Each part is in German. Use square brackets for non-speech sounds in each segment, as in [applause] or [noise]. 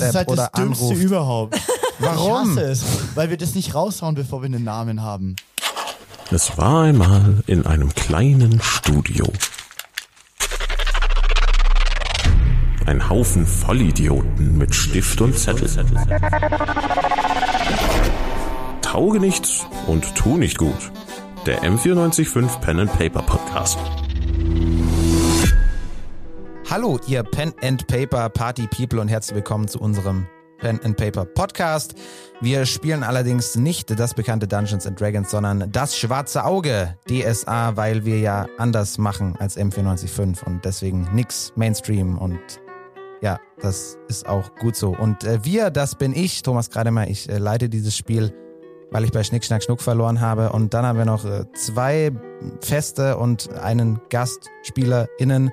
WhatsApp Das ist halt oder das Dümmste anruft. überhaupt. [laughs] Warum? Ich hasse es, weil wir das nicht raushauen, bevor wir einen Namen haben. Es war einmal in einem kleinen Studio. Ein Haufen Vollidioten mit Stift und Zettel. Tauge nichts und tu nicht gut. Der M945 Pen and Paper Podcast. Hallo, ihr Pen and Paper Party People und herzlich willkommen zu unserem Pen and Paper Podcast. Wir spielen allerdings nicht das bekannte Dungeons and Dragons, sondern das schwarze Auge DSA, weil wir ja anders machen als M495 und deswegen nix Mainstream und ja, das ist auch gut so. Und äh, wir, das bin ich, Thomas Krademer, ich äh, leite dieses Spiel, weil ich bei Schnick, Schnack, Schnuck verloren habe. Und dann haben wir noch äh, zwei Feste und einen GastspielerInnen.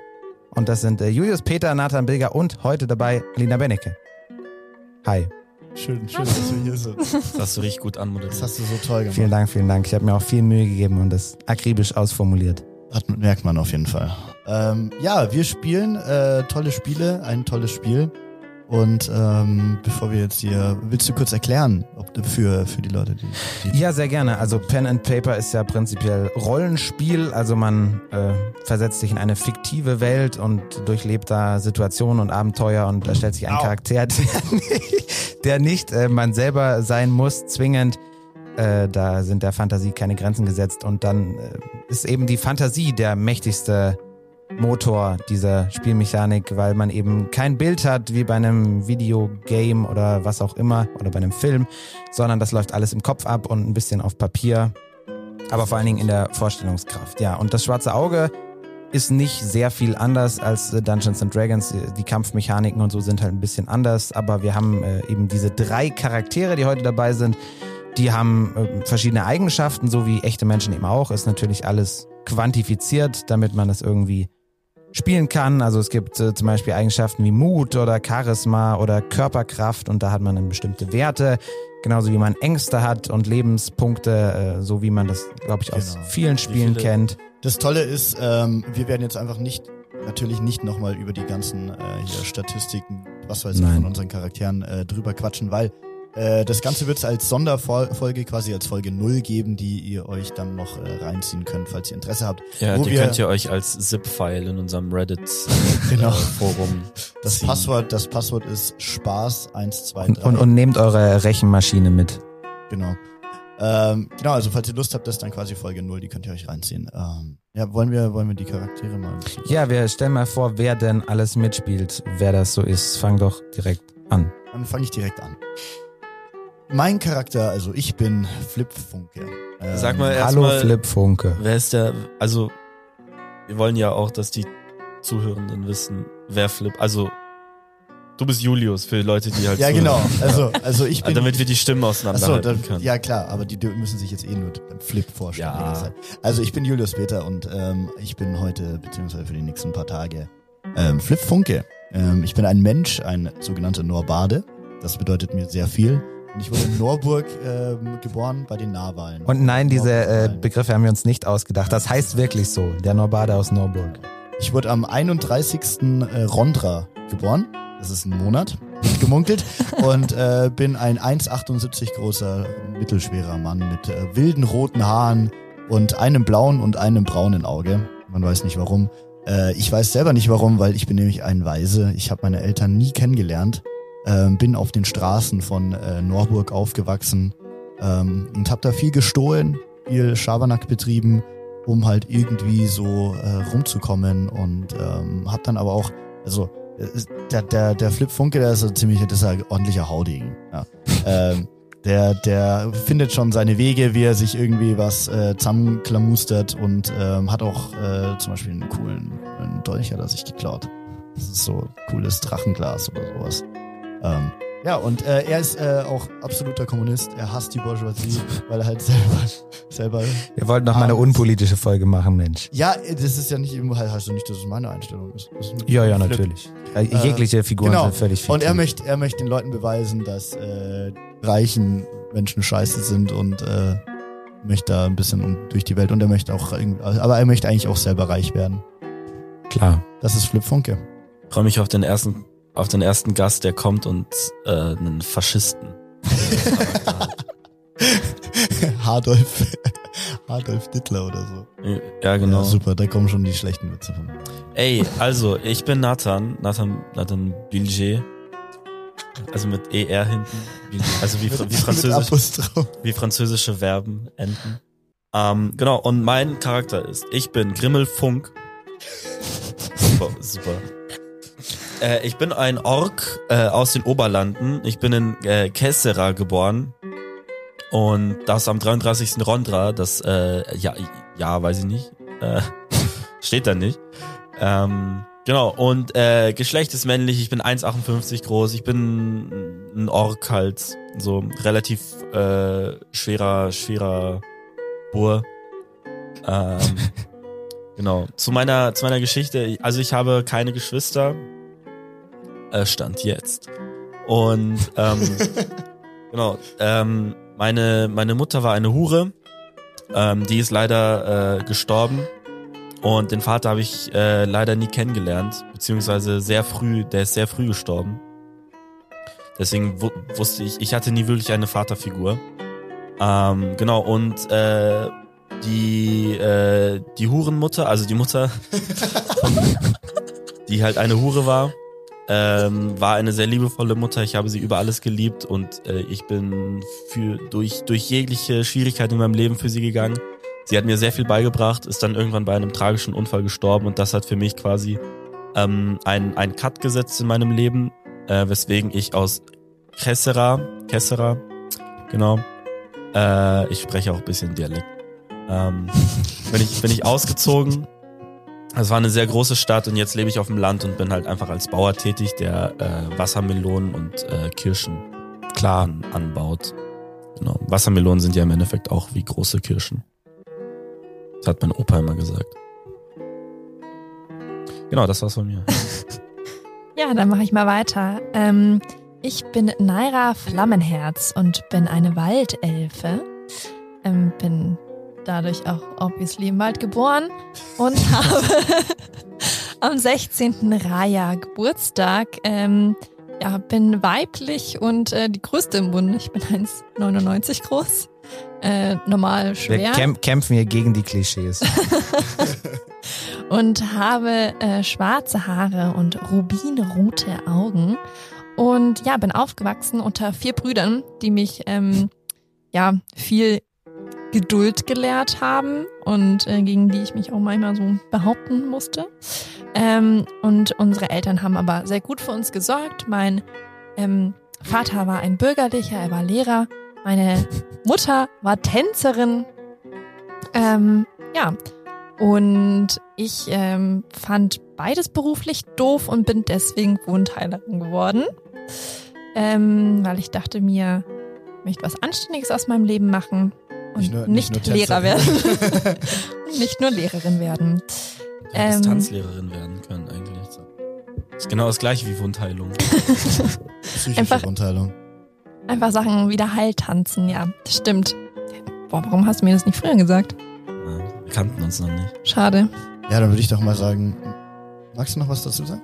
Und das sind äh, Julius Peter, Nathan Bilger und heute dabei Lina Bennecke. Hi. Schön, schön, dass wir hier sind. Das hast du richtig gut anmoderiert. Das hast du so toll gemacht. Vielen Dank, vielen Dank. Ich habe mir auch viel Mühe gegeben und das akribisch ausformuliert. Hat, merkt man auf jeden Fall. Ähm, ja, wir spielen äh, tolle Spiele, ein tolles Spiel. Und ähm, bevor wir jetzt hier, willst du kurz erklären, ob du für, für die Leute, die, die Ja, sehr gerne. Also Pen and Paper ist ja prinzipiell Rollenspiel. Also man äh, versetzt sich in eine fiktive Welt und durchlebt da Situationen und Abenteuer und da stellt sich ein Au. Charakter, [laughs] der nicht, der nicht äh, man selber sein muss, zwingend. Äh, da sind der Fantasie keine Grenzen gesetzt und dann äh, ist eben die Fantasie der mächtigste Motor dieser Spielmechanik, weil man eben kein Bild hat wie bei einem Videogame oder was auch immer oder bei einem Film, sondern das läuft alles im Kopf ab und ein bisschen auf Papier, aber vor allen Dingen in der Vorstellungskraft. Ja, und das schwarze Auge ist nicht sehr viel anders als äh, Dungeons and Dragons. Die Kampfmechaniken und so sind halt ein bisschen anders, aber wir haben äh, eben diese drei Charaktere, die heute dabei sind. Die haben äh, verschiedene Eigenschaften, so wie echte Menschen eben auch. Ist natürlich alles quantifiziert, damit man das irgendwie spielen kann. Also es gibt äh, zum Beispiel Eigenschaften wie Mut oder Charisma oder Körperkraft und da hat man dann bestimmte Werte, genauso wie man Ängste hat und Lebenspunkte, äh, so wie man das, glaube ich, aus Genau. vielen Spielen viele- kennt. Das Tolle ist, ähm, wir werden jetzt einfach nicht, natürlich nicht nochmal über die ganzen äh, hier Statistiken, was weiß ich, Nein. von unseren Charakteren äh, drüber quatschen, weil äh, das Ganze wird es als Sonderfolge, quasi als Folge null geben, die ihr euch dann noch äh, reinziehen könnt, falls ihr Interesse habt. ja, wo die wir- könnt ihr euch als ZIP-File in unserem Reddit Genau. äh, Forum Das. Passwort, das Passwort ist Spaß 123. Und, und, und nehmt eure Rechenmaschine mit. Genau. Ähm, genau, also falls ihr Lust habt, das ist dann quasi Folge null, die könnt ihr euch reinziehen. Ähm, ja, wollen wir, wollen wir die Charaktere mal ein bisschen. Ja, wir stellen mal vor, wer denn alles mitspielt, wer das so ist. Fang doch direkt an. Dann fange ich direkt an. Mein Charakter, also ich bin Flip Funke. Ähm, Sag mal Hallo erstmal, Flip Funke. wer ist der, also wir wollen ja auch, dass die Zuhörenden wissen, wer Flip, also du bist Julius für Leute, die halt Ja, zuhören. genau. Also, also ich bin. damit wir die Stimmen Achso, auseinanderhalten da, können. ja klar, aber die müssen sich jetzt eh nur beim Flip vorstellen. Ja. Also ich bin Julius Peter und ähm, ich bin heute, beziehungsweise für die nächsten paar Tage, ähm, Flip Funke. Ähm, ich bin ein Mensch, ein sogenannter Norbade. Das bedeutet mir sehr viel. Und ich wurde in Norburg ähm, geboren bei den Nahwahlen. Und nein, diese äh. Begriffe haben wir uns nicht ausgedacht. Das heißt wirklich so. Der Norbade aus Norburg. Ich wurde am 31. äh, Rondra geboren. Das ist ein Monat, gemunkelt. [laughs] und äh, bin ein 1,78 großer, mittelschwerer Mann mit äh, wilden roten Haaren und einem blauen und einem braunen Auge. Man weiß nicht warum. Äh, ich weiß selber nicht warum, weil ich bin nämlich ein Weise. Ich habe meine Eltern nie kennengelernt. Ähm, bin auf den Straßen von äh, Norburg aufgewachsen ähm, und habe da viel gestohlen, viel Schabernack betrieben um halt irgendwie so äh, rumzukommen und ähm, hab dann aber auch, also äh, der, der, der Flip Funke, der ist so ziemlich, das ist ein ordentlicher Haudegen. Ja. [laughs] ähm, der, der findet schon seine Wege, wie er sich irgendwie was äh, zusammenklamustert und ähm, hat auch äh, zum Beispiel einen coolen, coolen Dolch hat er sich geklaut. Das ist so cooles Drachenglas oder sowas. Ähm, ja, und äh, er ist äh, auch absoluter Kommunist. Er hasst die Bourgeoisie, [laughs] weil er halt selber, selber Wir wollten noch mal eine unpolitische Folge machen, Mensch. ja, das ist ja nicht immer, heißt ja nicht, dass es meine Einstellung ist. Ist Ja, ja, Flip. natürlich. Äh, jegliche Figuren genau. sind völlig fiktiv. Und er möchte, er möchte den Leuten beweisen, dass äh, reichen Menschen scheiße sind und äh, möchte da ein bisschen durch die Welt und er möchte auch, aber er möchte eigentlich auch selber reich werden. Klar. Das ist Flip Funke. freue mich auf den ersten auf den ersten Gast, der kommt und äh, einen Faschisten. [laughs] Hardolf, Hardolf Dittler oder so. ja, genau. Ja, super, da kommen schon die schlechten Witze von. Ey, also, ich bin Nathan, Nathan, Nathan Bilger. Also mit ER hinten. Also wie, wie, französisch, wie französische Verben enden. Ähm, genau, und mein Charakter ist, ich bin Grimmel Funk. Super, super. Äh, ich bin ein Ork äh, aus den Oberlanden. Ich bin in äh, Kessera geboren. Und das am 33. Rondra, das, äh, ja, ja, weiß ich nicht. Äh, [laughs] steht da nicht. Ähm, genau, und äh, Geschlecht ist männlich, ich bin 1,58 groß, ich bin ein Ork halt, so relativ äh, schwerer, schwerer Bur. Ähm, [laughs] genau, zu meiner, zu meiner Geschichte, also ich habe keine Geschwister, äh, Stand jetzt. Und ähm, [laughs] genau, ähm, meine, meine Mutter war eine Hure, ähm, die ist leider äh, gestorben. Und den Vater habe ich äh, leider nie kennengelernt, beziehungsweise sehr früh, der ist sehr früh gestorben. Deswegen wu wusste ich, ich hatte nie wirklich eine Vaterfigur. Ähm, genau, und äh, die, äh, die Hurenmutter, also die Mutter, [laughs] die halt eine Hure war, ähm, war eine sehr liebevolle Mutter. Ich habe sie über alles geliebt und äh, ich bin für, durch, durch jegliche Schwierigkeiten in meinem Leben für sie gegangen. Sie hat mir sehr viel beigebracht, ist dann irgendwann bei einem tragischen Unfall gestorben und das hat für mich quasi ähm, ein, ein Cut gesetzt in meinem Leben, äh, weswegen ich aus Kessera, Kessera, genau, äh, ich spreche auch bisschen Dialekt, ähm, bin, ich, bin ich ausgezogen. Es war eine sehr große Stadt und jetzt lebe ich auf dem Land und bin halt einfach als Bauer tätig, der äh, Wassermelonen und äh, Kirschen klar an, anbaut. Genau. Wassermelonen sind ja im Endeffekt auch wie große Kirschen. Das hat mein Opa immer gesagt. Genau, das war's von mir. [laughs] Ja, dann mache ich mal weiter. Ähm, ich bin Naira Flammenherz und bin eine Waldelfe. Ähm, bin dadurch auch obviously im Wald geboren und [laughs] habe am 16. Raja Geburtstag. Ähm, ja, bin weiblich und äh, die größte im Bund. Ich bin 1,99 groß. Äh, normal schwer. Wir kämp kämpfen hier gegen die Klischees. [laughs] [laughs] und habe äh, schwarze Haare und rubinrote Augen. Und ja, bin aufgewachsen unter vier Brüdern, die mich ähm, ja viel Geduld gelehrt haben und äh, gegen die ich mich auch manchmal so behaupten musste. Ähm, und unsere Eltern haben aber sehr gut für uns gesorgt. Mein ähm, Vater war ein Bürgerlicher, er war Lehrer. Meine Mutter war Tänzerin. Ähm, ja, und ich ähm, fand beides beruflich doof und bin deswegen Wohnteilerin geworden. Ähm, weil ich dachte mir, ich möchte was Anständiges aus meinem Leben machen und Nicht nur- nicht, nicht nur Lehrer werden. [laughs] Nicht nur Lehrerin werden. Du hättest Ähm. Tanzlehrerin werden können eigentlich. Ist genau das gleiche wie Wundheilung. [laughs] Psychische Einfach- Grundheilung. Einfach Sachen wieder heiltanzen, ja, das stimmt. Boah, warum hast du mir das nicht früher gesagt? Ja, Wir kannten uns noch nicht. Schade. Ja, dann würde ich doch mal sagen, magst du noch was dazu sagen?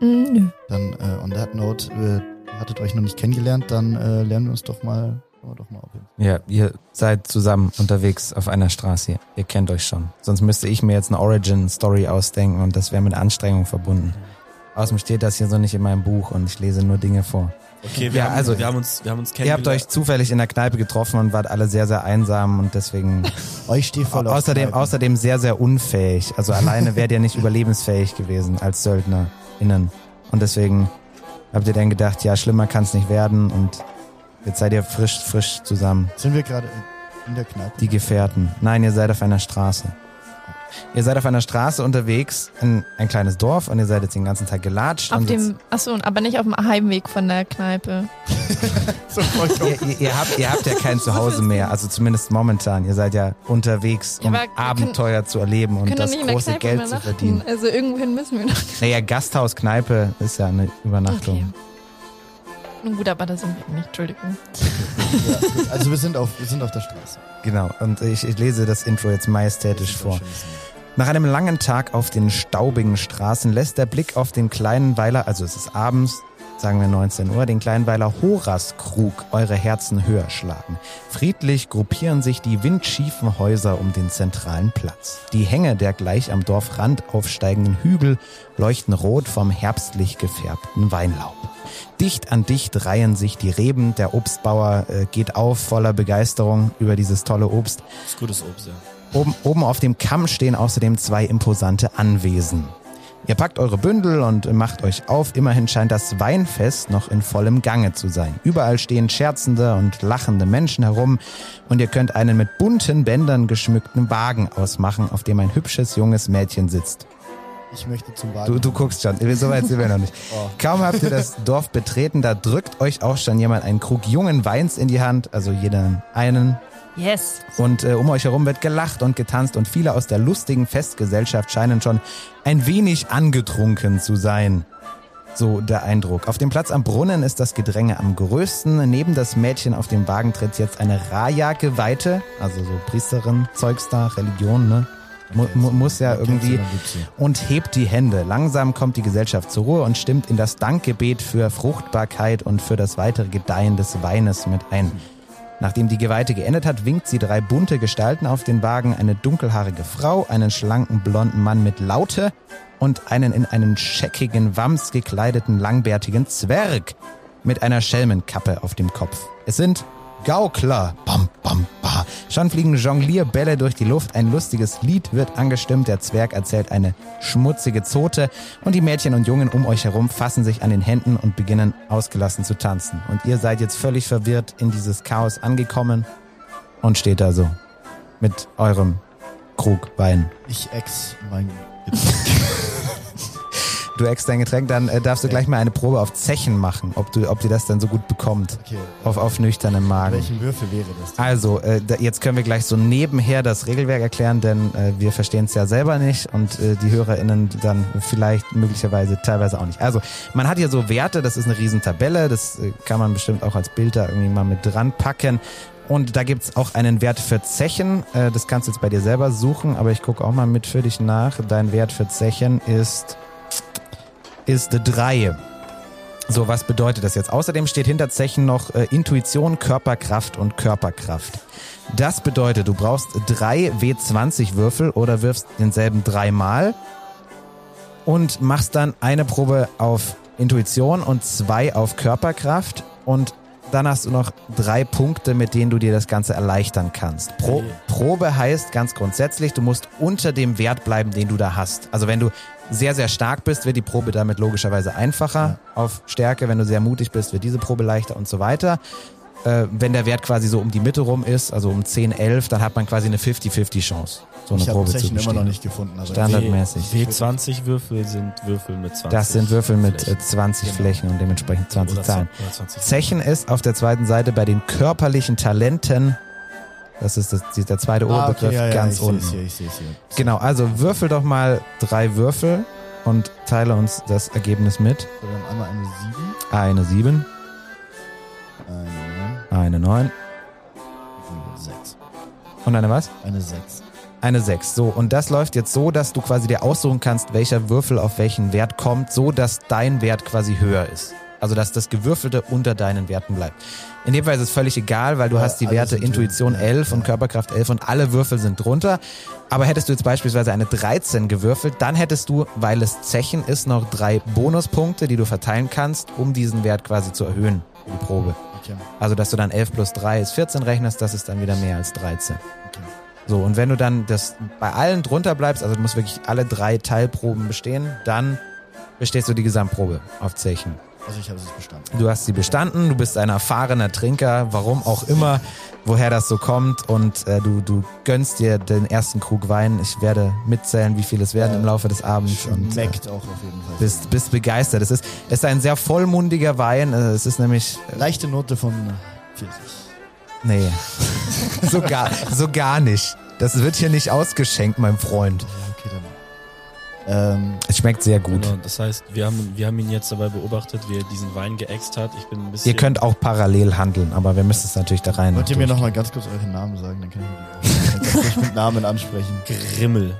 Mm, nö. Dann äh, on that note, äh, ihr hattet euch noch nicht kennengelernt, dann äh, lernen wir uns doch mal, können wir doch mal auf. Ja, ihr seid zusammen unterwegs auf einer Straße hier. Ihr kennt euch schon. Sonst müsste ich mir jetzt eine Origin-Story ausdenken und das wäre mit Anstrengung verbunden. Außerdem steht das hier so nicht in meinem Buch und ich lese nur Dinge vor. Okay, wir, Ja, haben, also- wir haben uns, wir haben uns Ihr habt euch zufällig in der Kneipe getroffen und wart alle sehr, sehr einsam und deswegen [laughs] Euch steht voll auf außerdem, außerdem sehr, sehr unfähig. Also alleine wärt ihr nicht [laughs] überlebensfähig gewesen als SöldnerInnen. Und deswegen habt ihr dann gedacht, ja, schlimmer kann es nicht werden und jetzt seid ihr frisch, frisch zusammen. Sind wir gerade in der Kneipe? Die Gefährten. Nein, ihr seid auf einer Straße. Ihr seid auf einer Straße unterwegs in ein kleines Dorf und ihr seid jetzt den ganzen Tag gelatscht. Auf dem, achso, aber nicht auf dem Heimweg von der Kneipe. [laughs] so ihr, ihr, ihr, habt, ihr habt ja kein Zuhause mehr, also zumindest momentan. Ihr seid ja unterwegs, Ja, um aber wir können- Abenteuer zu erleben und das große Geld zu verdienen. Also irgendwohin müssen wir noch. Naja, Gasthaus, Kneipe ist ja eine Übernachtung. Okay. Nun gut, aber da sind wir nicht, Entschuldigung. Ja. [laughs] Also wir sind auf, wir sind auf der Straße. Genau. Und ich, ich lese das Intro jetzt majestätisch vor. Nach einem langen Tag auf den staubigen Straßen lässt der Blick auf den kleinen Weiler, also es ist abends, sagen wir 19 Uhr, den kleinen Weiler Horaskrug eure Herzen höher schlagen. Friedlich gruppieren sich die windschiefen Häuser um den zentralen Platz. Die Hänge der gleich am Dorfrand aufsteigenden Hügel leuchten rot vom herbstlich gefärbten Weinlaub. Dicht an dicht reihen sich die Reben. Der Obstbauer äh, geht auf voller Begeisterung über dieses tolle Obst. Das ist gutes Obst, ja. Oben, oben auf dem Kamm stehen außerdem zwei imposante Anwesen. Ihr packt eure Bündel und macht euch auf. Immerhin scheint das Weinfest noch in vollem Gange zu sein. Überall stehen scherzende und lachende Menschen herum und ihr könnt einen mit bunten Bändern geschmückten Wagen ausmachen, auf dem ein hübsches junges Mädchen sitzt. Ich möchte zum Wagen. Du, du guckst schon, so weit sind wir noch nicht. [laughs] Oh. Kaum habt ihr das Dorf betreten, da drückt euch auch schon jemand einen Krug jungen Weins in die Hand, also jeder einen. Yes. Und äh, um euch herum wird gelacht und getanzt und viele aus der lustigen Festgesellschaft scheinen schon ein wenig angetrunken zu sein. So der Eindruck. Auf dem Platz am Brunnen ist das Gedränge am größten. Neben das Mädchen auf dem Wagen tritt jetzt eine Raja-Geweihte, also so Priesterin, Zeugs da, Religion, ne? Mu mu muss ja irgendwie und hebt die Hände. Langsam kommt die Gesellschaft zur Ruhe und stimmt in das Dankgebet für Fruchtbarkeit und für das weitere Gedeihen des Weines mit ein. Nachdem die Geweihte geendet hat, winkt sie drei bunte Gestalten auf den Wagen, eine dunkelhaarige Frau, einen schlanken blonden Mann mit Laute und einen in einen scheckigen Wams gekleideten langbärtigen Zwerg mit einer Schelmenkappe auf dem Kopf. Es sind Gaukler. Bam, bam, ba. Schon fliegen Jonglierbälle durch die Luft. Ein lustiges Lied wird angestimmt. Der Zwerg erzählt eine schmutzige Zote. Und die Mädchen und Jungen um euch herum fassen sich an den Händen und beginnen ausgelassen zu tanzen. Und ihr seid jetzt völlig verwirrt in dieses Chaos angekommen und steht da so mit eurem Krug Wein. Ich ex mein [laughs] Du ex dein Getränk, dann äh, darfst du gleich mal eine Probe auf Zechen machen, ob du, ob die das dann so gut bekommt. Okay. Auf, auf nüchternem Magen. Welchen Würfel wäre das? Also, äh, da, jetzt können wir gleich so nebenher das Regelwerk erklären, denn äh, wir verstehen es ja selber nicht und äh, die HörerInnen dann vielleicht möglicherweise teilweise auch nicht. Also, man hat hier so Werte, das ist eine Riesentabelle, das äh, kann man bestimmt auch als Bild da irgendwie mal mit dran packen. Und da gibt's auch einen Wert für Zechen. Äh, das kannst du jetzt bei dir selber suchen, aber ich gucke auch mal mit für dich nach. Dein Wert für Zechen ist, ist drei. So, was bedeutet das jetzt? Außerdem steht hinter Zechen noch äh, Intuition, Körperkraft und Körperkraft. Das bedeutet, du brauchst drei W20-Würfel oder wirfst denselben dreimal und machst dann eine Probe auf Intuition und zwei auf Körperkraft und dann hast du noch drei Punkte, mit denen du dir das Ganze erleichtern kannst. Pro, Probe heißt ganz grundsätzlich, du musst unter dem Wert bleiben, den du da hast. Also wenn du sehr, sehr stark bist, wird die Probe damit logischerweise einfacher auf Stärke. Wenn du sehr mutig bist, wird diese Probe leichter und so weiter. Äh, wenn der Wert quasi so um die Mitte rum ist, also um 10, 11, dann hat man quasi eine 50-50 Chance, so eine ich habe Probe zu Zechen immer bestehen. noch nicht gefunden. Also Standardmäßig. W20-Würfel sind Würfel mit 20. Das sind Würfel mit äh, Flächen. 20 Genau. Flächen und dementsprechend 20 Oder Zahlen. oder 20 Zechen ist auf der zweiten Seite bei den körperlichen Talenten, das ist das, der zweite ah, Oberbegriff, okay, ja, ja, ganz ich unten. Seh's hier, ich sehe es hier. Genau, also würfel doch mal drei Würfel und teile uns das Ergebnis mit. Wir haben einmal eine 7, Eine 7, eine eine 9 9, eine 6. und eine was? Eine 6. Eine 6. So, und das läuft jetzt so, dass du quasi dir aussuchen kannst, welcher Würfel auf welchen Wert kommt, so dass dein Wert quasi höher ist. Also, dass das Gewürfelte unter deinen Werten bleibt. In dem Fall ist es völlig egal, weil du Weil hast die Werte Intuition drin. Ja, 11 und ja. Körperkraft 11 und alle Würfel sind drunter. Aber hättest du jetzt beispielsweise eine 13 gewürfelt, dann hättest du, weil es Zechen ist, noch drei Bonuspunkte, die du verteilen kannst, um diesen Wert quasi zu erhöhen, die Probe. Okay. Also, dass du dann 11 plus 3 ist 14 rechnest, das ist dann wieder mehr als 13. okay. So, und wenn du dann das bei allen drunter bleibst, also du musst wirklich alle drei Teilproben bestehen, dann bestehst du die Gesamtprobe auf Zechen. Also ich habe es bestanden. Du hast sie bestanden, du bist ein erfahrener Trinker, warum auch immer, woher das so kommt und äh, du, du gönnst dir den ersten Krug Wein. Ich werde mitzählen, wie viel es werden Ja. im Laufe des Abends und äh, Schmeckt auch auf jeden Fall. bist, bist begeistert. Es ist, es ist ein sehr vollmundiger Wein, äh, es ist nämlich, äh, Leichte Note von Pfirsich. nee, [laughs] so gar, so gar nicht. Das wird hier nicht ausgeschenkt, mein Freund. Okay, dann. Ähm, Es schmeckt sehr gut. Genau, das heißt, wir haben, wir haben ihn jetzt dabei beobachtet, wie er diesen Wein geäxt hat. Ich bin ein bisschen. Ihr könnt auch parallel handeln, aber wir müssen es natürlich da rein. wollt ihr mir durch- noch mal ganz kurz euren Namen sagen? Dann kann ich, mich [laughs] mit Namen ansprechen. Grimmel.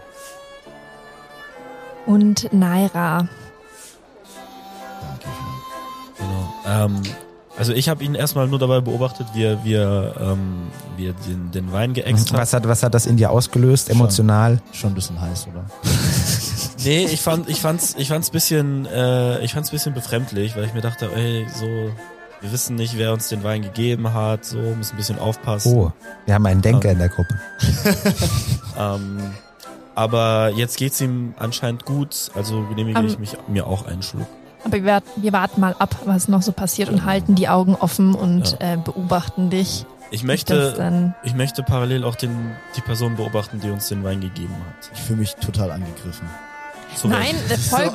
und Naira. Dankeschön. Genau. Ähm, also ich habe ihn erstmal nur dabei beobachtet, wie er, wie er, ähm, wie er den, den Wein geäxt hat. Was hat, was hat das in dir ausgelöst, Schon. emotional? Schon ein bisschen heiß, oder? Nee, ich fand, ich fand's, ich fand's bisschen, äh, ich fand's bisschen befremdlich, weil ich mir dachte, ey, so, wir wissen nicht, wer uns den Wein gegeben hat, so, müssen ein bisschen aufpassen. Oh, wir haben einen Denker in der Gruppe. [laughs] Ähm, aber jetzt geht's ihm anscheinend gut, also genehmige Ähm, ich mich, mir auch einen Schluck. Aber wir, wir warten mal ab, was noch so passiert und halten die Augen offen und äh, beobachten dich. Ich möchte, dann ich möchte parallel auch den, die Person beobachten, die uns den Wein gegeben hat. Ich fühle mich total angegriffen. Zu Nein, [laughs] äh, voll.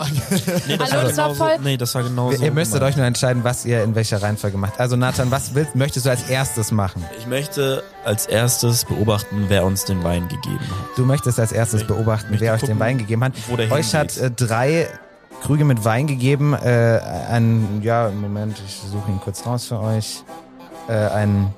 nee, das Hallo, war das war genauso, voll- nee, das war genauso. ihr müsstet gemeint. euch nur entscheiden, was ihr in welcher Reihenfolge macht. Also Nathan, was willst, möchtest du als erstes machen? Ich möchte als erstes beobachten, wer uns den Wein gegeben hat. Du möchtest als erstes Ich beobachten, wer euch gucken, den Wein gegeben hat. Wo der Euch hat äh, drei Krüge mit Wein gegeben. Äh, ein, ja, Moment, ich suche ihn kurz raus für euch. Äh, ein,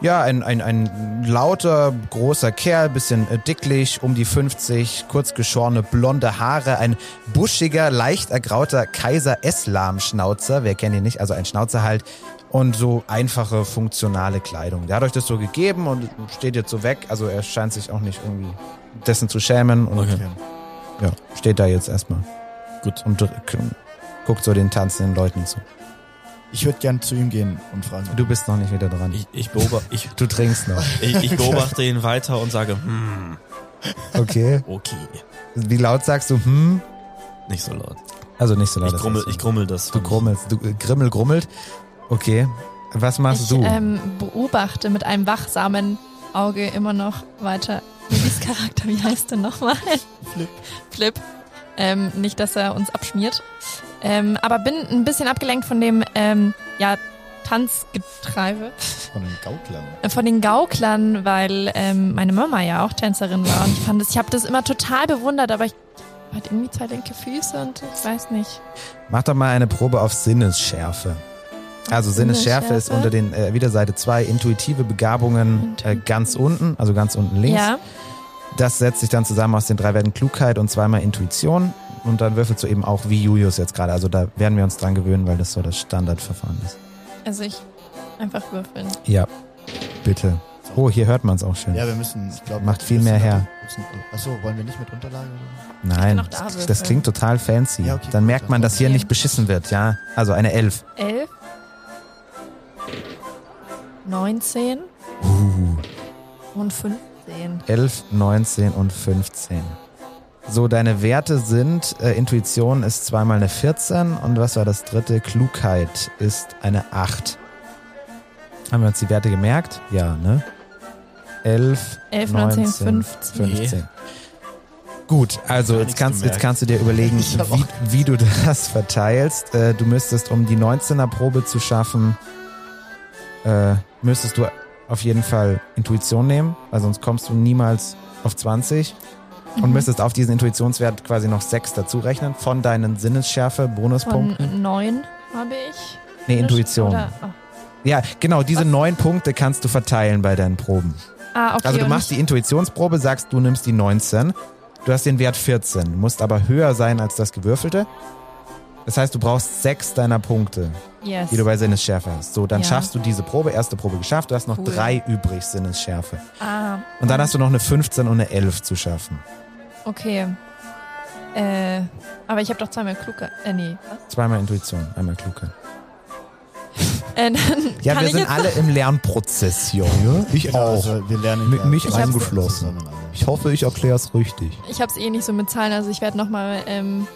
ja, ein, ein, ein lauter, großer Kerl, bisschen äh, dicklich, um die 50, kurz geschorene blonde Haare, ein buschiger, leicht ergrauter Kaiser Eslam-Schnauzer. Wer kennt ihn nicht? Also ein Schnauzer halt. Und so einfache, funktionale Kleidung. Der hat euch das so gegeben und steht jetzt so weg. Also er scheint sich auch nicht irgendwie dessen zu schämen und Okay. ja, steht da jetzt erstmal Gut. und guckt so den tanzenden Leuten zu. Ich würde gern zu ihm gehen und fragen. Du bist noch nicht wieder dran. Ich, ich, beobachte, ich, Du trinkst noch. [laughs] ich, ich beobachte ihn weiter und sage, hm, Okay. okay. Wie laut sagst du, hm? Nicht so laut. Also nicht so laut. Ich grummel, ich grummel das. Du grummelst. Du, äh, Grimmel grummelt. Okay. Was machst ich du? ähm, beobachte mit einem wachsamen Auge immer noch weiter Lillys Charakter. Wie heißt der nochmal? Flip. Flip. Ähm, nicht, dass er uns abschmiert. Ähm, aber bin ein bisschen abgelenkt von dem ähm, ja, Tanzgetreibe, Von den Gauklern. äh, von den Gauklern, weil ähm, meine Mama ja auch Tänzerin war. Und ich fand das, ich habe das immer total bewundert, aber ich hatte irgendwie zwei linke Füße und ich weiß nicht. Mach doch mal eine Probe auf Sinnesschärfe. Also Sinnesschärfe ist unter den äh, wieder Seite 2 intuitive Begabungen äh, ganz unten, also ganz unten links. Ja, Das setzt sich dann zusammen aus den drei Werten Klugheit und zweimal Intuition. Und dann würfelst du eben auch wie Julius jetzt gerade. Also da werden wir uns dran gewöhnen, weil das so das Standardverfahren ist. also ich einfach würfeln. Ja, bitte. Oh, hier hört man es auch schön. Ja, wir müssen, ich glaube. Macht viel mehr her. Achso, wollen wir nicht mit Unterlage? Oder? Nein, da würfeln. das klingt total fancy. Ja, okay, dann gut, merkt man, dass hier nicht beschissen wird, ja? Also eine Elf. Elf. 19 Uh, und 15. 11, 19 und 15. So, deine Werte sind, äh, Intuition ist zweimal eine 14 und was war das dritte? Klugheit ist eine 8. Haben wir uns die Werte gemerkt? Ja, ne? 11, 11, 19, 19, 15. 15. Gut, also jetzt kannst, jetzt kannst du dir überlegen, [laughs] wie, wie du [laughs] das verteilst. Äh, du müsstest, um die 19er Probe zu schaffen, äh, müsstest du auf jeden Fall Intuition nehmen, weil sonst kommst du niemals auf 20 und Mhm. müsstest auf diesen Intuitionswert quasi noch 6 dazu rechnen von deinen Sinnesschärfe Bonuspunkten. Von 9 habe ich. Nee, Intuition. Oder, oh. Ja, genau, diese Was? neun Punkte kannst du verteilen bei deinen Proben. Ah, okay. Also du machst die Intuitionsprobe, sagst, du nimmst die 19. Du hast den Wert 14, musst aber höher sein als das gewürfelte. Das heißt, du brauchst sechs deiner Punkte, yes. die du bei Sinnesschärfe hast. So, dann Ja. schaffst du diese Probe, erste Probe geschafft, du hast noch Cool. drei übrig Sinnesschärfe. ah, Und dann hast du noch eine 15 und eine 11 zu schaffen. Okay. Äh, aber ich habe doch zweimal kluge. Äh, nee. Was? Zweimal Intuition, einmal Klugheit. [laughs] Äh, dann Ja, kann wir ich sind jetzt alle [laughs] im Lernprozess hier. Ja? Ich Genau, also wir lernen Mit mich eingeschlossen. Ich hoffe, ich erkläre es richtig. Ich habe es eh nicht so mit Zahlen, also ich werde nochmal ähm,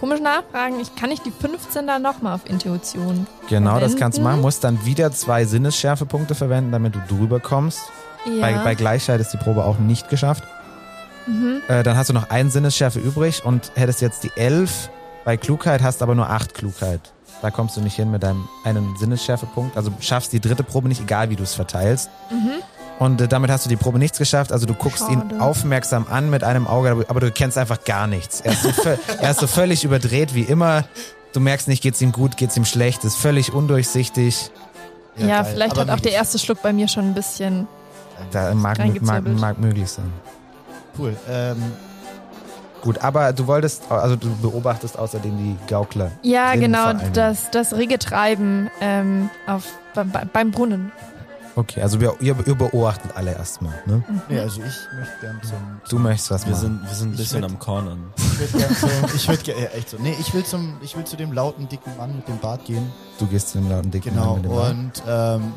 komisch nachfragen. Ich kann nicht die 15 dann nochmal auf Intuition. Genau, das kannst du Verwenden. machen. Musst dann wieder zwei Sinnesschärfepunkte verwenden, damit du drüber kommst. Ja. Bei, bei Gleichheit ist die Probe auch nicht geschafft. Mhm. Äh, dann hast du noch einen Sinnesschärfe übrig und hättest jetzt die 11. Bei Klugheit hast aber nur 8 Klugheit. Da kommst du nicht hin mit deinem einen Sinnesschärfepunkt. Also schaffst die dritte Probe nicht, egal wie du es verteilst. Mhm. Und äh, damit hast du die Probe nichts geschafft. Also du guckst ihn Schade. aufmerksam an mit einem Auge, aber- du kennst einfach gar nichts. Er ist so, [laughs] er ist so völlig überdreht wie immer. Du merkst nicht, geht's ihm gut, geht's ihm schlecht, ist völlig undurchsichtig. Ja, geil. vielleicht Aber hat auch der erste Schluck bei mir schon ein bisschen. Da mag, mag, mag möglich sein. Cool. Ähm, Gut, aber du wolltest, also du beobachtest außerdem die Gaukler. Ja, genau, das, das rege Treiben ähm, auf, bei, bei, beim Brunnen. Okay, also wir, ihr, ihr beobachtet alle erstmal, ne? Nee, also ich möchte gern zum. Du möchtest was Wir machen. sind, wir sind ein bisschen würd- am Cornern. Ich würde gern zum. Ich würde ja, echt so. Nee, ich will zum. Ich will zu dem lauten, dicken Mann mit dem Bart gehen. Du gehst zu dem lauten dicken Genau. Mann mit dem Bart. Und ähm,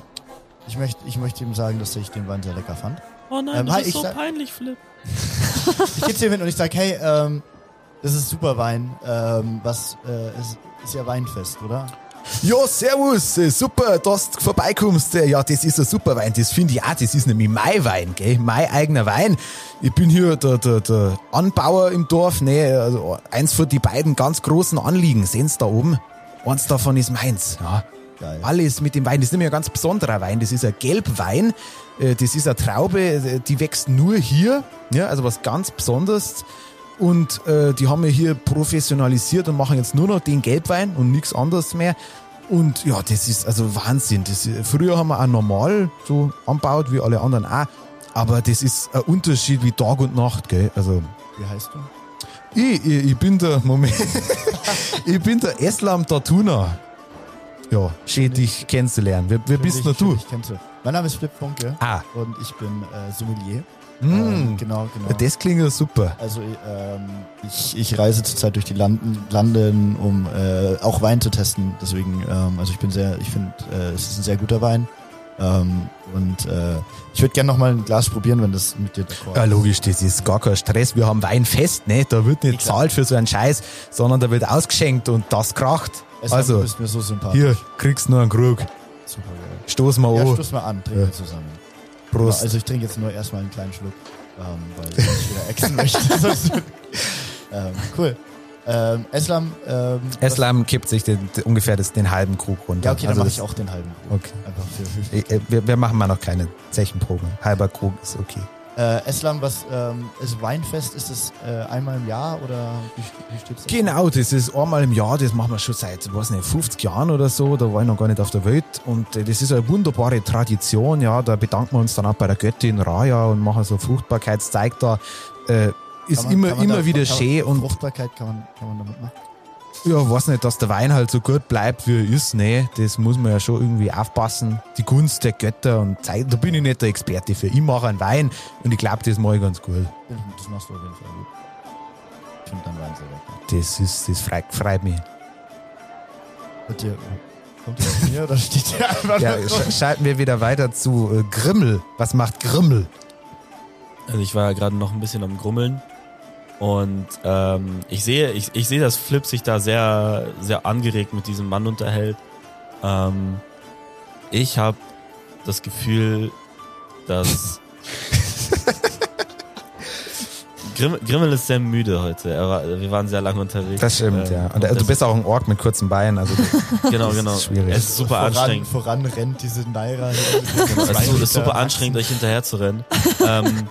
ich möchte, ich möchte ihm sagen, dass ich den Wein sehr lecker fand. Oh nein, Ähm, du hi, ich so sag- peinlich, Flip. [laughs] Ich gehe zu ihm hin und ich sage, hey, ähm, das ist super Wein. Ähm, was äh, ist, ist ja Weinfest, oder? Ja, servus, äh, super, dass du vorbeikommst. Äh, Ja, das ist ein super Wein, das finde ich auch. Das ist nämlich mein Wein, gell? Mein eigener Wein. Ich bin hier der, der, der Anbauer im Dorf, ne? Also eins von die beiden ganz großen Anliegen, sehen's da oben? Eins davon ist meins, ja. Geil. Alles mit dem Wein. Das ist nämlich ein ganz besonderer Wein. Das ist ein Gelbwein. Äh, Das ist eine Traube, äh, die wächst nur hier. Ja, also was ganz Besonderes. Und äh, die haben wir hier professionalisiert und machen jetzt nur noch den Gelbwein und nichts anderes mehr. Und ja, das ist also Wahnsinn. Das, früher haben wir auch normal so anbaut, wie alle anderen auch. Aber das ist ein Unterschied wie Tag und Nacht, gell? Also Wie heißt du? ich, ich, ich bin der, Moment, [laughs] ich bin der Eslam Tatuna. Ja, schön dich kennenzulernen. Wer, wer bist schön, du? Mein Name ist Flip Funke Ah, und ich bin äh, Sommelier. mm, Ähm, genau, genau. das klingt ja super. Also ähm, ich, ich reise zurzeit durch die Landen, Landen, um äh, auch Wein zu testen. Deswegen, ähm, also ich bin sehr, ich finde, äh, es ist ein sehr guter Wein. Ähm, und äh, ich würde gerne noch mal ein Glas probieren, wenn das mit dir d'accord Ja, ist. logisch, das ist gar kein Stress. Wir haben Weinfest, ne? Da wird nicht Klar. zahlt für so einen Scheiß, sondern da wird ausgeschenkt und das kracht. Es also, du bist mir so sympathisch. Hier, kriegst nur einen Krug. Super geil. Stoß mal Ja, an. stoß mal an, trinken Ja. wir zusammen. Genau, Prost. also ich trinke jetzt nur erstmal einen kleinen Schluck, ähm, weil ich nicht wieder exen [laughs] möchte. Ähm, cool. Ähm, Eslam. Ähm, Eslam kippt sich den, ungefähr das, den halben Krug runter. ja, okay, dann Also mache ich auch den halben. Krug. Okay. Für, für Ich- äh, Wir, wir machen mal noch keine Zechenproben. Halber Krug ist okay. Äh, Eslam, was ähm, ist Weinfest? Ist es äh, einmal im Jahr oder wie, wie steht's? da? Genau, das ist einmal im Jahr, das machen wir schon seit, weiß nicht, 50 Jahren oder so, da war ich noch gar nicht auf der Welt und äh, das ist eine wunderbare Tradition, ja, da bedanken wir uns dann auch bei der Göttin Raya und machen so Fruchtbarkeitszeig da, äh, ist man- immer, immer wieder schön und Fruchtbarkeit kann man, kann man damit machen. Ja, weiß nicht, dass der Wein halt so gut bleibt, wie er ist, ne, das muss man ja schon irgendwie aufpassen, die Gunst der Götter und Zeit, da bin ich nicht der Experte für, ich mache einen Wein und ich glaube, das mache ich ganz gut. Das machst du auf jeden Fall gut. Ich finde dein Wein sehr lecker. Das ist, das freut, freut mich. Wird dir, kommt der von mir oder steht der [laughs] einfach Ja, nur sch schalten wir wieder weiter zu äh, Grimmel. Was macht Grimmel? Also ich war ja gerade noch ein bisschen am Grummeln und ähm, ich sehe, ich, ich sehe, dass Flip sich da sehr, sehr angeregt mit diesem Mann unterhält. Ähm, ich habe das Gefühl, dass [laughs] Grimm, Grimmel ist sehr müde heute. Er war, wir waren sehr lange unterwegs. Das stimmt, Ähm, ja. Und äh, du bist auch ein Ork mit kurzen Beinen, also [laughs] genau, das ist genau. schwierig. Es ist super voran, anstrengend. Voran rennt diese Naira. Es ist super anstrengend, euch hinterher zu rennen. ähm,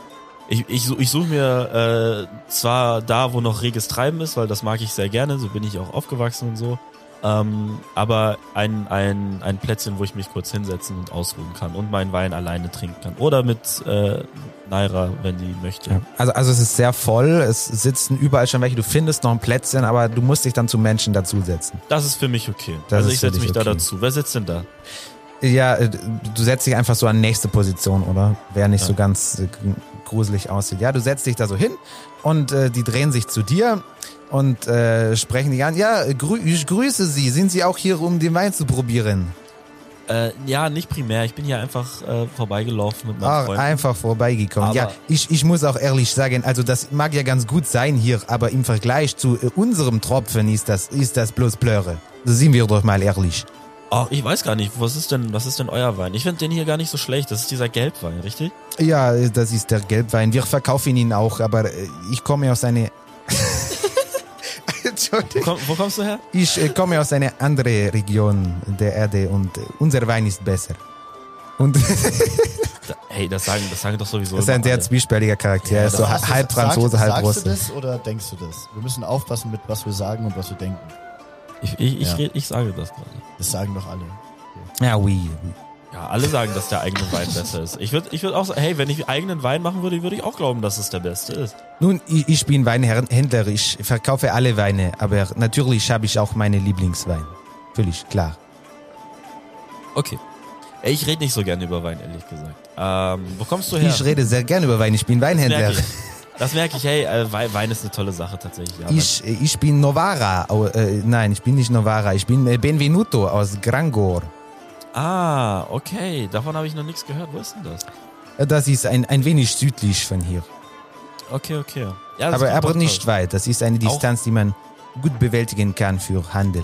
ich ich, ich suche mir äh, zwar da, wo noch reges Treiben ist, weil das mag ich sehr gerne, so bin ich auch aufgewachsen und so. Ähm, aber ein, ein, ein Plätzchen, wo ich mich kurz hinsetzen und ausruhen kann und meinen Wein alleine trinken kann. Oder mit äh, Naira, wenn die möchte. Ja. Also, also es ist sehr voll, es sitzen überall schon welche, du findest noch ein Plätzchen, aber du musst dich dann zu Menschen dazusetzen. Das ist für mich okay. Das also ich setze mich da okay. dazu. Wer sitzt denn da? Ja, äh, du setzt dich einfach so an nächste Position, oder? Wer nicht Ja. so ganz äh, gruselig aussieht. Ja, du setzt dich da so hin und äh, die drehen sich zu dir und äh, sprechen dich an. Ja, grü ich grüße Sie. Sind Sie auch hier, um den Wein zu probieren? Äh, ja, nicht primär. Ich bin hier einfach äh, vorbeigelaufen mit meinem Freund. einfach vorbeigekommen. Aber- ja, ich, ich muss auch ehrlich sagen, also das mag ja ganz gut sein hier, aber im Vergleich zu äh, unserem Tropfen ist das, ist das bloß Plöre. Da sind wir doch mal ehrlich. Oh, ich weiß gar nicht, was ist denn, was ist denn euer Wein? Ich finde den hier gar nicht so schlecht. Das ist dieser Gelbwein, richtig? Ja, das ist der Gelbwein. Wir verkaufen ihn auch, aber äh, ich komme aus einer... [laughs] Wo, Entschuldigung. komm, wo kommst du her? Ich äh, komme aus einer anderen Region der Erde und äh, unser Wein ist besser. Und hey, das sagen, das sagen doch sowieso. das ist ein sehr zwiespältiger Charakter. er ist so Sagst halb Franzose, halb Sagst Russe. du das oder denkst du das? Wir müssen aufpassen mit was wir sagen und was wir denken. Ich, ich, ich, Ja. red, ich sage das gerade. Das sagen doch alle. Ja, oui. Ja, alle sagen, dass der eigene Wein besser ist. Ich würde ich würd auch sagen, hey, wenn ich eigenen Wein machen würde, würde ich auch glauben, dass es der beste ist. Nun, ich, ich bin Weinhändler, ich verkaufe alle Weine, aber natürlich habe ich auch meine Lieblingswein. Völlig klar. Okay. Ey, Ich rede nicht so gerne über Wein, ehrlich gesagt. Ähm, wo kommst du her? Ich rede sehr gerne über Wein, ich bin das Weinhändler. Das merke ich, hey, äh, Wein, ist eine tolle Sache tatsächlich. Ja, Ich, ich bin Novara, äh, nein, ich bin nicht Novara, ich bin äh, Benvenuto aus Grangor. ah, okay. Davon habe ich noch nichts gehört. Wo ist denn das? Äh, Das ist ein, ein wenig südlich von hier. Okay, okay. Ja, aber aber nicht toll. weit. Das ist eine Distanz, die man gut bewältigen kann für Handel.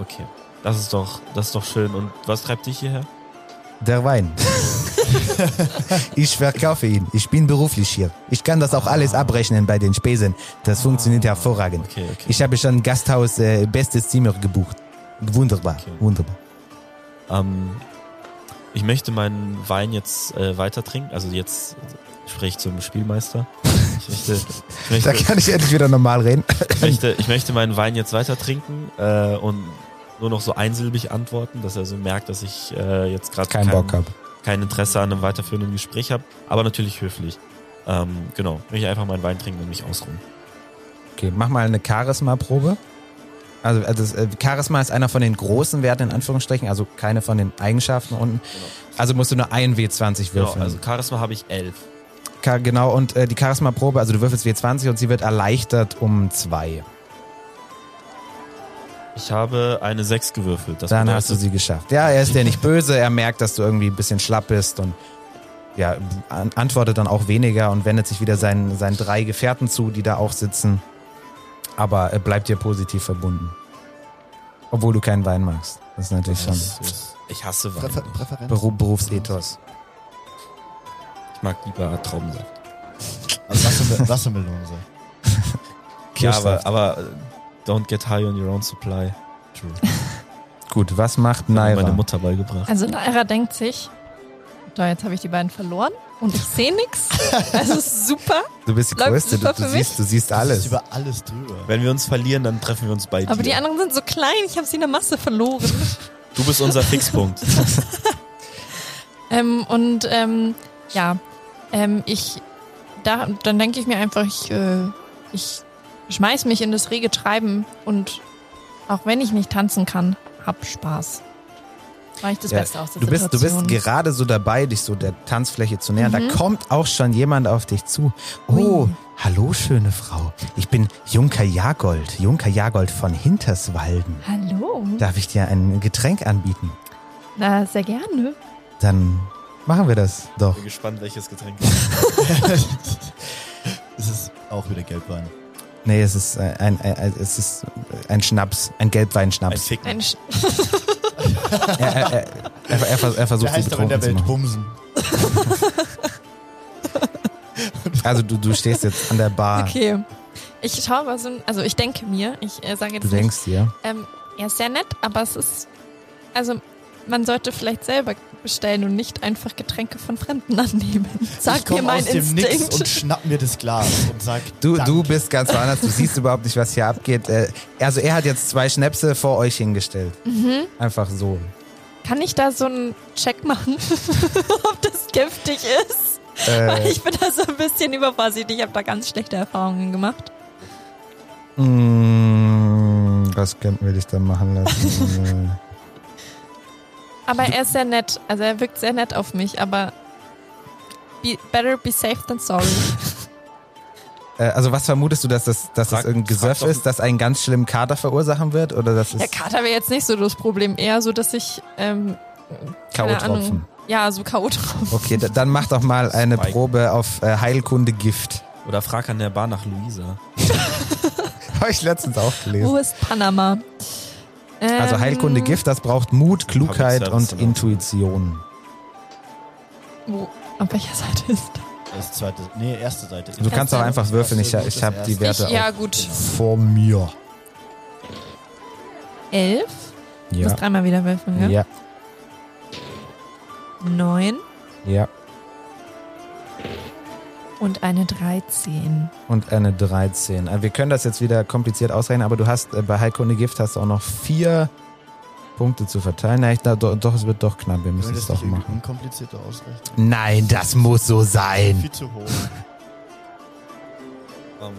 Okay. Das ist doch, das ist doch schön. Und was treibt dich hierher? Der Wein. [laughs] [laughs] ich verkaufe ihn. Ich bin beruflich hier. Ich kann das auch alles abrechnen bei den Spesen. Das funktioniert hervorragend. Okay, okay. Ich habe schon Gasthaus äh, bestes Zimmer gebucht. Wunderbar, Okay. wunderbar. Ähm, ich möchte meinen Wein jetzt äh, weiter trinken. Also jetzt spreche ich zum Spielmeister. Ich möchte, ich [laughs] Da möchte, kann ich endlich wieder normal reden. ich möchte, ich möchte meinen Wein jetzt weiter trinken äh, und nur noch so einsilbig antworten, dass er so merkt, dass ich äh, jetzt gerade Kein Bock habe. Kein Interesse an einem weiterführenden Gespräch habe, aber natürlich höflich. Ähm, genau, ich einfach meinen Wein trinken und mich ausruhen. Okay, mach mal eine Charisma-Probe. Also, also äh, Charisma ist einer von den großen Werten in Anführungsstrichen, also keine von den Eigenschaften unten. Also musst du nur ein W20 Genau, würfeln. also Charisma habe ich elf. Ka- genau, und äh, die Charisma-Probe, also du würfelst W20 und sie wird erleichtert um zwei. Ich habe eine sechs gewürfelt. Das Dann hast du sie geschafft. Ja, er ist ja nicht böse, er merkt, dass du irgendwie ein bisschen schlapp bist und ja, an antwortet dann auch weniger und wendet sich wieder seinen, seinen drei Gefährten zu, die da auch sitzen. Aber er bleibt dir positiv verbunden. Obwohl du keinen Wein magst. Das ist natürlich schon ist Ich hasse Wein. Präfer Präferenz. Beru Berufsethos. Ich mag lieber Traubensaft. Also Wassermel Wassermelone. Ja, aber, aber don't get high on your own supply. True. [laughs] Gut, was macht mir meine Naira? Mutter beigebracht. Also Naira denkt sich, da jetzt habe ich die beiden verloren und ich sehe nichts. [laughs] Es ist super, Du bist die Läuft Größte, du, super du siehst, du siehst Das ist alles. über alles drüber. Wenn wir uns verlieren, dann treffen wir uns bei dir. aber die anderen sind so klein, ich habe sie in der Masse verloren. [laughs] du bist unser Fixpunkt. Ähm, und ähm, ja, ähm, ich, da, dann denke ich mir einfach, ich, äh, ich schmeiß mich in das rege Treiben und auch wenn ich nicht tanzen kann, hab Spaß. War ich das Ja, Beste aus der Du bist, du bist gerade so dabei, dich so der Tanzfläche zu nähern. Da Mhm. kommt auch schon jemand auf dich zu. Oh, Ui. hallo, schöne Frau. Ich bin Junker Jagold. Junker Jagold von Hinterswalden. Hallo. Darf ich dir ein Getränk anbieten? Na, sehr gerne. Dann machen wir das doch. bin gespannt, welches Getränk. [laughs] Es ist auch wieder Gelbwein. Nee, es ist äh, ein, ein, ein, es ist ein Schnaps, ein Ein Gelbweinschnaps. Ficken. Ein Sch [laughs] er, er, er, er, er, vers- er versucht Der sie heißt aber in betrunken der zu Welt machen. Bumsen. [laughs] Also du, du stehst jetzt an der Bar. okay. Ich schaue aber so, also ich denke mir, ich äh, sage jetzt Du denkst dir. ähm, er ist sehr nett, aber es ist, also man sollte vielleicht selber bestellen und nicht einfach Getränke von Fremden [laughs] annehmen. Sag mir mein aus dem Nix Instinkt. und schnapp mir das Glas und sag Du, Danke. du bist ganz woanders, du siehst überhaupt nicht, was hier abgeht. Äh, Also er hat jetzt zwei Schnäpse vor euch hingestellt. Mhm. Einfach so. Kann ich da so einen Check machen, [laughs] ob das giftig ist? Weil Äh, ich bin da so ein bisschen übervorsichtig. Ich habe da ganz schlechte Erfahrungen gemacht. mh, was könnten wir dich da machen lassen? [laughs] Aber er ist sehr nett. Also er wirkt sehr nett auf mich, aber be, better be safe than sorry. [laughs] äh, also was vermutest du, dass das, dass das irgendein Gesöff ist, das einen ganz schlimmen Kater verursachen wird? Oder das ist Der Kater wäre jetzt nicht so das Problem. Eher so, dass ich, ähm. K.O.-Tropfen? Ja, so K.O.-Tropfen. Okay, da- dann mach doch mal eine Spike. Probe auf äh, Heilkunde Gift. Oder frag an der Bar nach Luisa. [laughs] Habe ich letztens auch gelesen. Wo ist Panama? Ähm, Also Heilkunde Gift, das braucht Mut, Klugheit und? Intuition. Wo, auf welcher Seite ist das? Das ist zweite, nee, erste Seite. Du kannst auch einfach würfeln, ich, ich habe die. Werte Ich, ja, auch gut. vor mir. Elf. Du musst Ja, dreimal wieder würfeln, ja? ja, Neun ja. Und eine 13. Und eine 13. Äh, Wir können das jetzt wieder kompliziert ausrechnen, aber du hast äh, bei Heilkunde Gift hast du auch noch vier Punkte zu verteilen. Nein, ich, da, doch, doch, es wird doch knapp. Wir müssen es das doch machen. unkomplizierter ausrechnen? Nein, das muss so sein. Viel zu hoch. Oh Mann.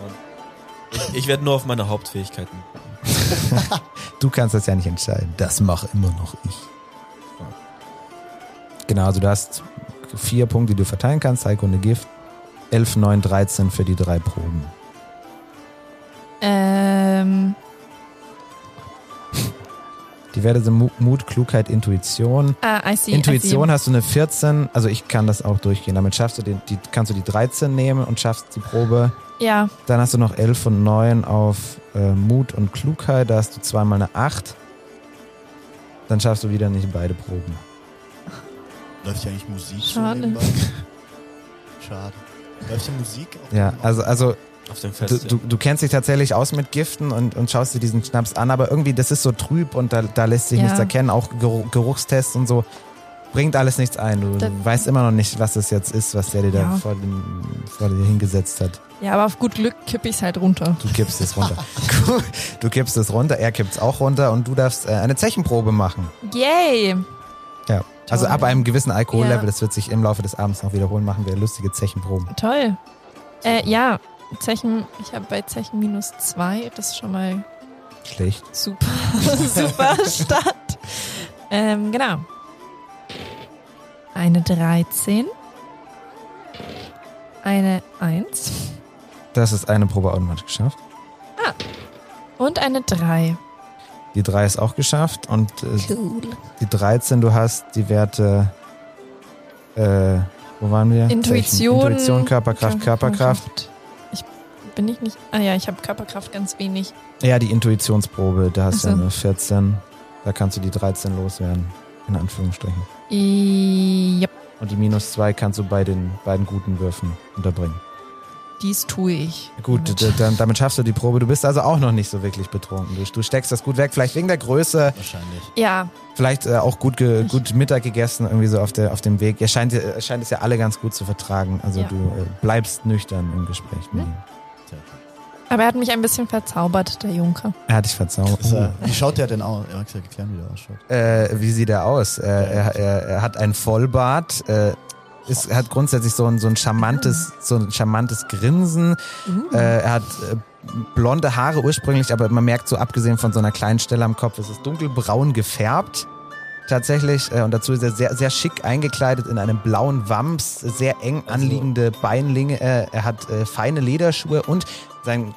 Ich, ich werde nur auf meine Hauptfähigkeiten. [laughs] Du kannst das ja nicht entscheiden. Das mache immer noch ich. Genau, also du hast vier Punkte, die du verteilen kannst. Heiko eine Gift. 11, 9, 13 für die drei Proben. Ähm, [laughs] Die Werte sind Mu- Mut, Klugheit, Intuition. ah, I see. Intuition I hast du eine 14, also ich kann das auch durchgehen. Damit schaffst du den, die, kannst du die 13 nehmen und schaffst die Probe. see. Ja, Dann hast du noch 11 und 9 auf äh, Mut und Klugheit. Da hast du zweimal eine 8. Dann schaffst du wieder nicht beide Proben. Läuft hier eigentlich Musik Schade. [laughs] Schade. Läuft hier Musik? auf Ja, dem- also, also Auf dem du, du, du kennst dich tatsächlich aus mit Giften und, und schaust dir diesen Schnaps an, aber irgendwie, das ist so trüb und da, da lässt sich Ja. nichts erkennen. Auch Geruch, Geruchstests und so. Bringt alles nichts ein. Du Da- weißt immer noch nicht, was es jetzt ist, was der dir da Ja. vor, dem, vor dir hingesetzt hat. ja, aber auf gut Glück kippe ich es halt runter. Du kippst es runter. du kippst es runter, er kippt es auch runter und du darfst äh, eine Zechenprobe machen. Yay! Ja. Also Toll. ab einem gewissen Alkohollevel, Ja. das wird sich im Laufe des Abends noch wiederholen, machen wir lustige Zechenproben. Toll. Äh, ja, Zechen, ich habe bei Zechen minus zwei, das ist schon mal Schlecht. super, [laughs] super [laughs] Start. Ähm, genau. Eine 13. Eine 1. Das ist eine Probe automatisch geschafft. Und eine 3. Die 3 ist auch geschafft und äh, Cool. die 13, du hast die Werte, äh, wo waren wir? Intuition. Intuition, Körperkraft, Körperkraft. Ich bin ich nicht. Ah ja, ich habe Körperkraft ganz wenig. Ja, die Intuitionsprobe, da hast du so. eine 14. Da kannst du die 13 loswerden, in Anführungsstrichen. Ja, Und die minus 2 kannst du bei den beiden guten Würfen unterbringen. Dies tue ich. Gut, Damit. dann, damit schaffst du die Probe. Du bist also auch noch nicht so wirklich betrunken. Du, du steckst das gut weg, vielleicht wegen der Größe, Wahrscheinlich. Ja, vielleicht äh, auch gut, ge, gut Mittag gegessen, irgendwie so auf, der, auf dem Weg. Ihr scheint, ihr scheint es ja alle ganz gut zu vertragen. Also Ja. du äh, bleibst nüchtern im Gespräch mit Hm? ihm. aber er hat mich ein bisschen verzaubert, der Junker. Er hat dich verzaubert. Er, wie schaut der denn aus? Er hat gesagt, erklären, wie der ausschaut. Äh, wie sieht er aus? Äh, er, er, er hat ein Vollbart. Äh, ist, er hat grundsätzlich so ein, so ein charmantes, so ein charmantes Grinsen. Uh. Äh, er hat äh, blonde Haare ursprünglich, aber man merkt so abgesehen von so einer kleinen Stelle am Kopf, es ist dunkelbraun gefärbt. Tatsächlich. Äh, und dazu ist er sehr, sehr schick eingekleidet in einem blauen Wams, sehr eng anliegende Beinlinge. Äh, er hat äh, feine Lederschuhe und sein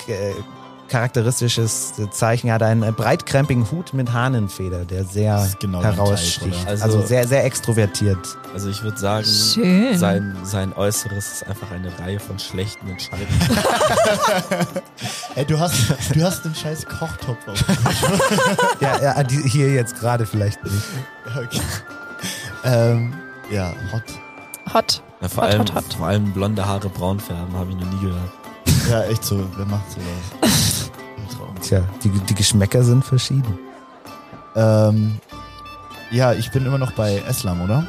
charakteristisches Zeichen, er hat einen breitkrempigen Hut mit Hahnenfeder, der sehr genau heraussticht. Also, oder? sehr, sehr extrovertiert. Also ich würde sagen, Schön. sein, sein Äußeres ist einfach eine Reihe von schlechten Entscheidungen. [laughs] Ey, du hast, du hast einen scheiß Kochtopf auf. [laughs] ja, ja, die, hier jetzt gerade vielleicht nicht. okay. ähm, ja, hot. Hot. Na, vor, Hot, allem, hot, hot. vor allem blonde Haare braun färben, habe ich noch nie gehört. Ja, echt so. Wer macht sowas? Tja, die, die Geschmäcker sind verschieden. Ähm, ja, ich bin immer noch bei Eslam, oder?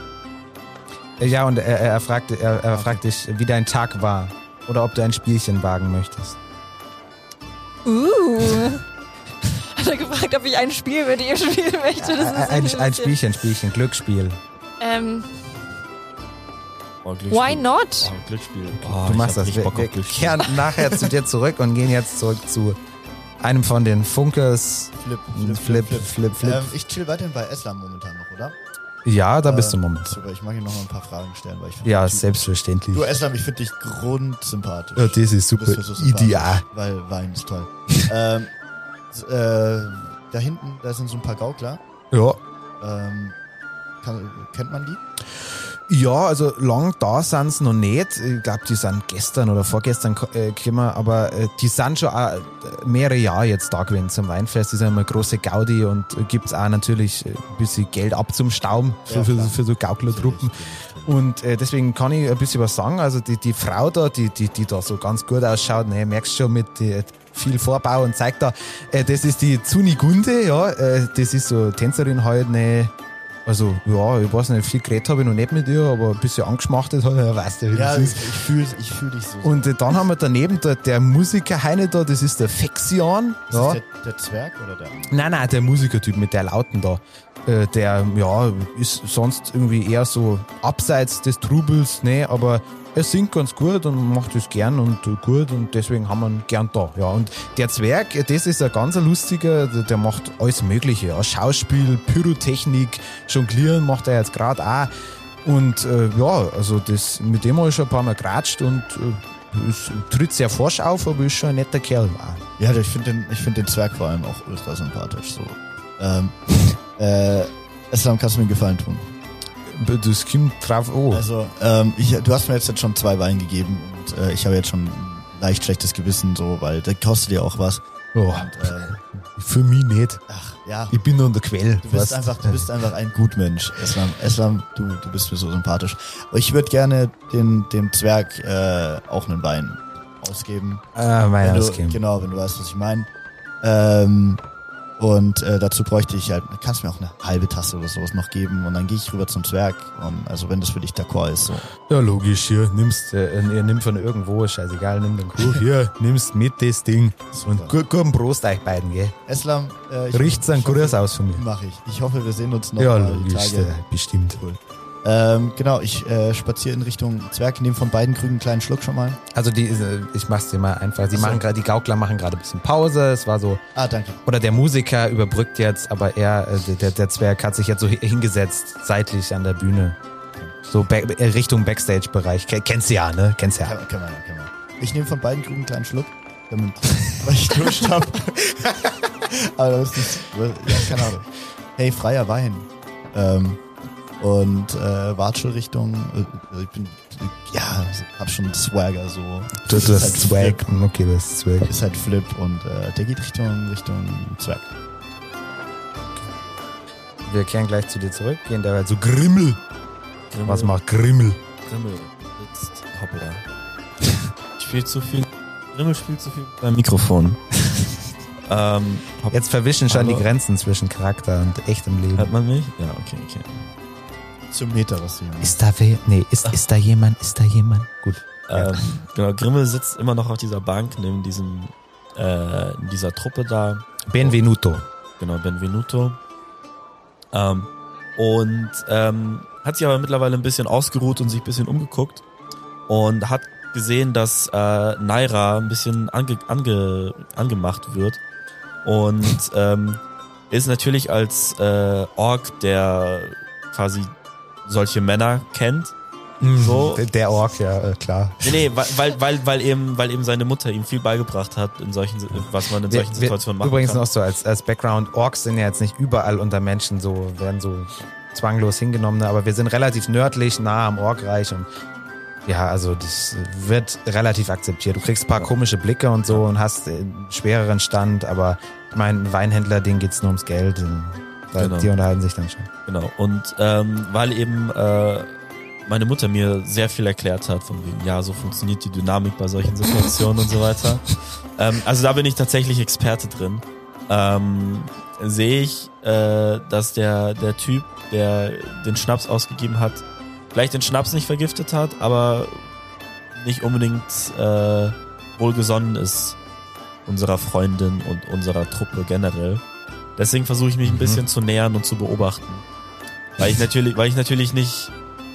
Ja, und er, er, fragt, er, er fragt dich, wie dein Tag war. Oder ob du ein Spielchen wagen möchtest. Uh. [laughs] Hat er gefragt, ob ich ein Spiel mit ihm spielen möchte? Das ist Ein, ein, ein. Spielchen, Spielchen, Glücksspiel. Ähm, Oh, why not? Oh, Glücksspiel. Oh, Du machst das. Wir, Bock wir kehren [laughs] nachher zu dir zurück und gehen jetzt zurück zu einem von den Funkers. Flip, Flip, Flip, Flip. Ähm, ich chill weiterhin bei Eslam momentan noch, oder? Ja, da bist du Ähm, im Moment. Super, ich mag ihn noch mal ein paar Fragen stellen, weil ich finde Ja, selbstverständlich. Du Eslam, ich finde dich grundsympathisch. Ja, das ist super. so Ideal. Weil Wein ist toll. [laughs] ähm, äh, da hinten, da sind so ein paar Gaukler. Ja. Ähm, kann, kennt man die? Ja, also lang da sind sie noch nicht. Ich glaube, die sind gestern oder vorgestern äh, gekommen, aber äh, die sind schon auch mehrere Jahre jetzt da gewesen zum Weinfest. Die sind immer große Gaudi und äh, gibt's auch natürlich äh, ein bisschen Geld ab zum Stauben für, Ja, für, für so Gauklertruppen. Und äh, deswegen kann ich ein bisschen was sagen. Also die, die Frau da, die, die, die da so ganz gut ausschaut, ne, merkst schon mit die, viel Vorbau und zeigt da, äh, das ist die Zunigunde, ja, äh, das ist so Tänzerin halt, ne, also, ja, ich weiß nicht, viel geredet habe ich noch nicht mit ihr, aber ein bisschen angeschmachtet hat, er weiß ja, wie Ja, das ich ist. fühle ich fühl dich so. Und äh, dann haben wir daneben der, der Musiker Heine da, das ist der Fexian. ist Ja. das der, der Zwerg oder der? Nein, nein, der Musikertyp mit der Lauten da. Äh, der, ja, ist sonst irgendwie eher so abseits des Trubels, ne, aber er singt ganz gut und macht es gern und gut und deswegen haben wir ihn gern da. Ja, und der Zwerg, das ist ein ganz lustiger, der macht alles Mögliche. Ja, Schauspiel, Pyrotechnik, Jonglieren macht er jetzt gerade auch. Und äh, ja, also das, mit dem habe ich schon ein paar Mal geratscht und äh, ist, tritt sehr forsch auf, aber ist schon ein netter Kerl. Ja, ich finde den, ich find den Zwerg vor allem auch ultra sympathisch. So. Ähm, [laughs] äh, kannst du mir einen Gefallen tun? Das kommt drauf oh. Also, ähm, ich, du hast mir jetzt schon zwei Wein gegeben und äh, ich habe jetzt schon ein leicht schlechtes Gewissen, so, weil der kostet ja auch was. Oh, Und, äh, für mich nicht. ach, ja. Ich bin nur in der Quelle. Du bist einfach, du bist einfach ein Gutmensch, Eslam. Eslam, du, du bist mir so sympathisch. Aber ich würde gerne den, dem Zwerg äh, auch einen Wein ausgeben. Ah, du, Ausgeben. genau, wenn du weißt, was ich meine. Ähm, und äh, dazu bräuchte ich halt, kannst du mir auch eine halbe Tasse oder sowas noch geben und dann gehe ich rüber zum Zwerg. Und also wenn das für dich d'accord ist, so. Ja, logisch, hier, nimmst, äh, ihr nimmt von irgendwo, scheißegal, nimm den Krug, hier, [laughs] nimmst mit das Ding. Und gu- guten Prost euch beiden, gell? Eslam, äh, ich hoffe- Gruß aus von mir. Mach ich. Ich hoffe, wir sehen uns noch Ja, logisch, Tage. äh, bestimmt. Cool. Ähm, genau, ich äh, spaziere in Richtung Zwerg, nehme von beiden Krügen einen kleinen Schluck schon mal. Also die, äh, ich mach's dir mal einfach. Sie so. machen gerade, die Gaukler machen gerade ein bisschen Pause. Es war so, Ah, danke. oder der Musiker überbrückt jetzt, aber er, äh, der, der Zwerg hat sich jetzt so hi- hingesetzt, seitlich an der Bühne. So back, äh, Richtung Backstage-Bereich. Ke- Kennst du ja, ne? Kennst du ja. Kann, kann man kann man. Ich nehme von beiden Krügen einen kleinen Schluck, damit, weil [laughs] ich Durst habe. [laughs] Aber das ist nicht, ja, keine Ahnung. Hey, freier Wein. Ähm, und äh, Watschel Richtung, äh, ich bin, ja, hab schon Swagger so. Du, Ist du halt hast Swag. Flip, Okay, das ist Swag. Ist halt Flip und äh, der geht Richtung, Richtung Zwerg. Wir kehren gleich zu dir zurück. Gehen dabei zu Grimmel. Grimmel, Was macht Grimmel? Grimmel sitzt hoppla. [laughs] spielt zu viel. Grimmel spielt zu viel beim Mikrofon. [laughs] ähm, Jetzt verwischen schon Hallo. die Grenzen zwischen Charakter und echtem Leben. hört man mich? Ja, okay, okay. Zum machst. Ist da wer? Nee, ist, ist da jemand? Ist da jemand? Gut. Ähm, genau, Grimmel sitzt immer noch auf dieser Bank neben diesem, äh, in dieser Truppe da. Benvenuto. Genau, Benvenuto. Ähm, und ähm, hat sich aber mittlerweile ein bisschen ausgeruht und sich ein bisschen umgeguckt und hat gesehen, dass äh, Naira ein bisschen ange, ange, angemacht wird und ähm, ist natürlich als äh, Ork, der quasi solche Männer kennt. So. Der, Ork, ja, äh, klar. Nee, nee, weil, weil, weil, eben, weil eben seine Mutter ihm viel beigebracht hat, in solchen, was man in solchen Wir- Situationen machen Übrigens kann. noch so als, als Background, Orks sind ja jetzt nicht überall unter Menschen so, werden so zwanglos hingenommen, ne? aber wir sind relativ nördlich, nah am Orkreich und ja, also das wird relativ akzeptiert. Du kriegst ein paar komische Blicke und so und hast äh, einen schwereren Stand, aber ich meine, ein Weinhändler, denen geht's nur ums Geld. Genau. Die unterhalten sich dann schon. Genau. Und ähm, weil eben äh, meine Mutter mir sehr viel erklärt hat, von wegen, ja, so funktioniert die Dynamik bei solchen Situationen und so weiter. [laughs] Ähm, also da bin ich tatsächlich Experte drin. Ähm, sehe ich, äh, dass der, der Typ, der den Schnaps ausgegeben hat, vielleicht den Schnaps nicht vergiftet hat, aber nicht unbedingt äh, wohlgesonnen ist unserer Freundin und unserer Truppe generell. Deswegen versuche ich mich ein Mhm. bisschen zu nähern und zu beobachten. Weil ich natürlich, weil ich natürlich nicht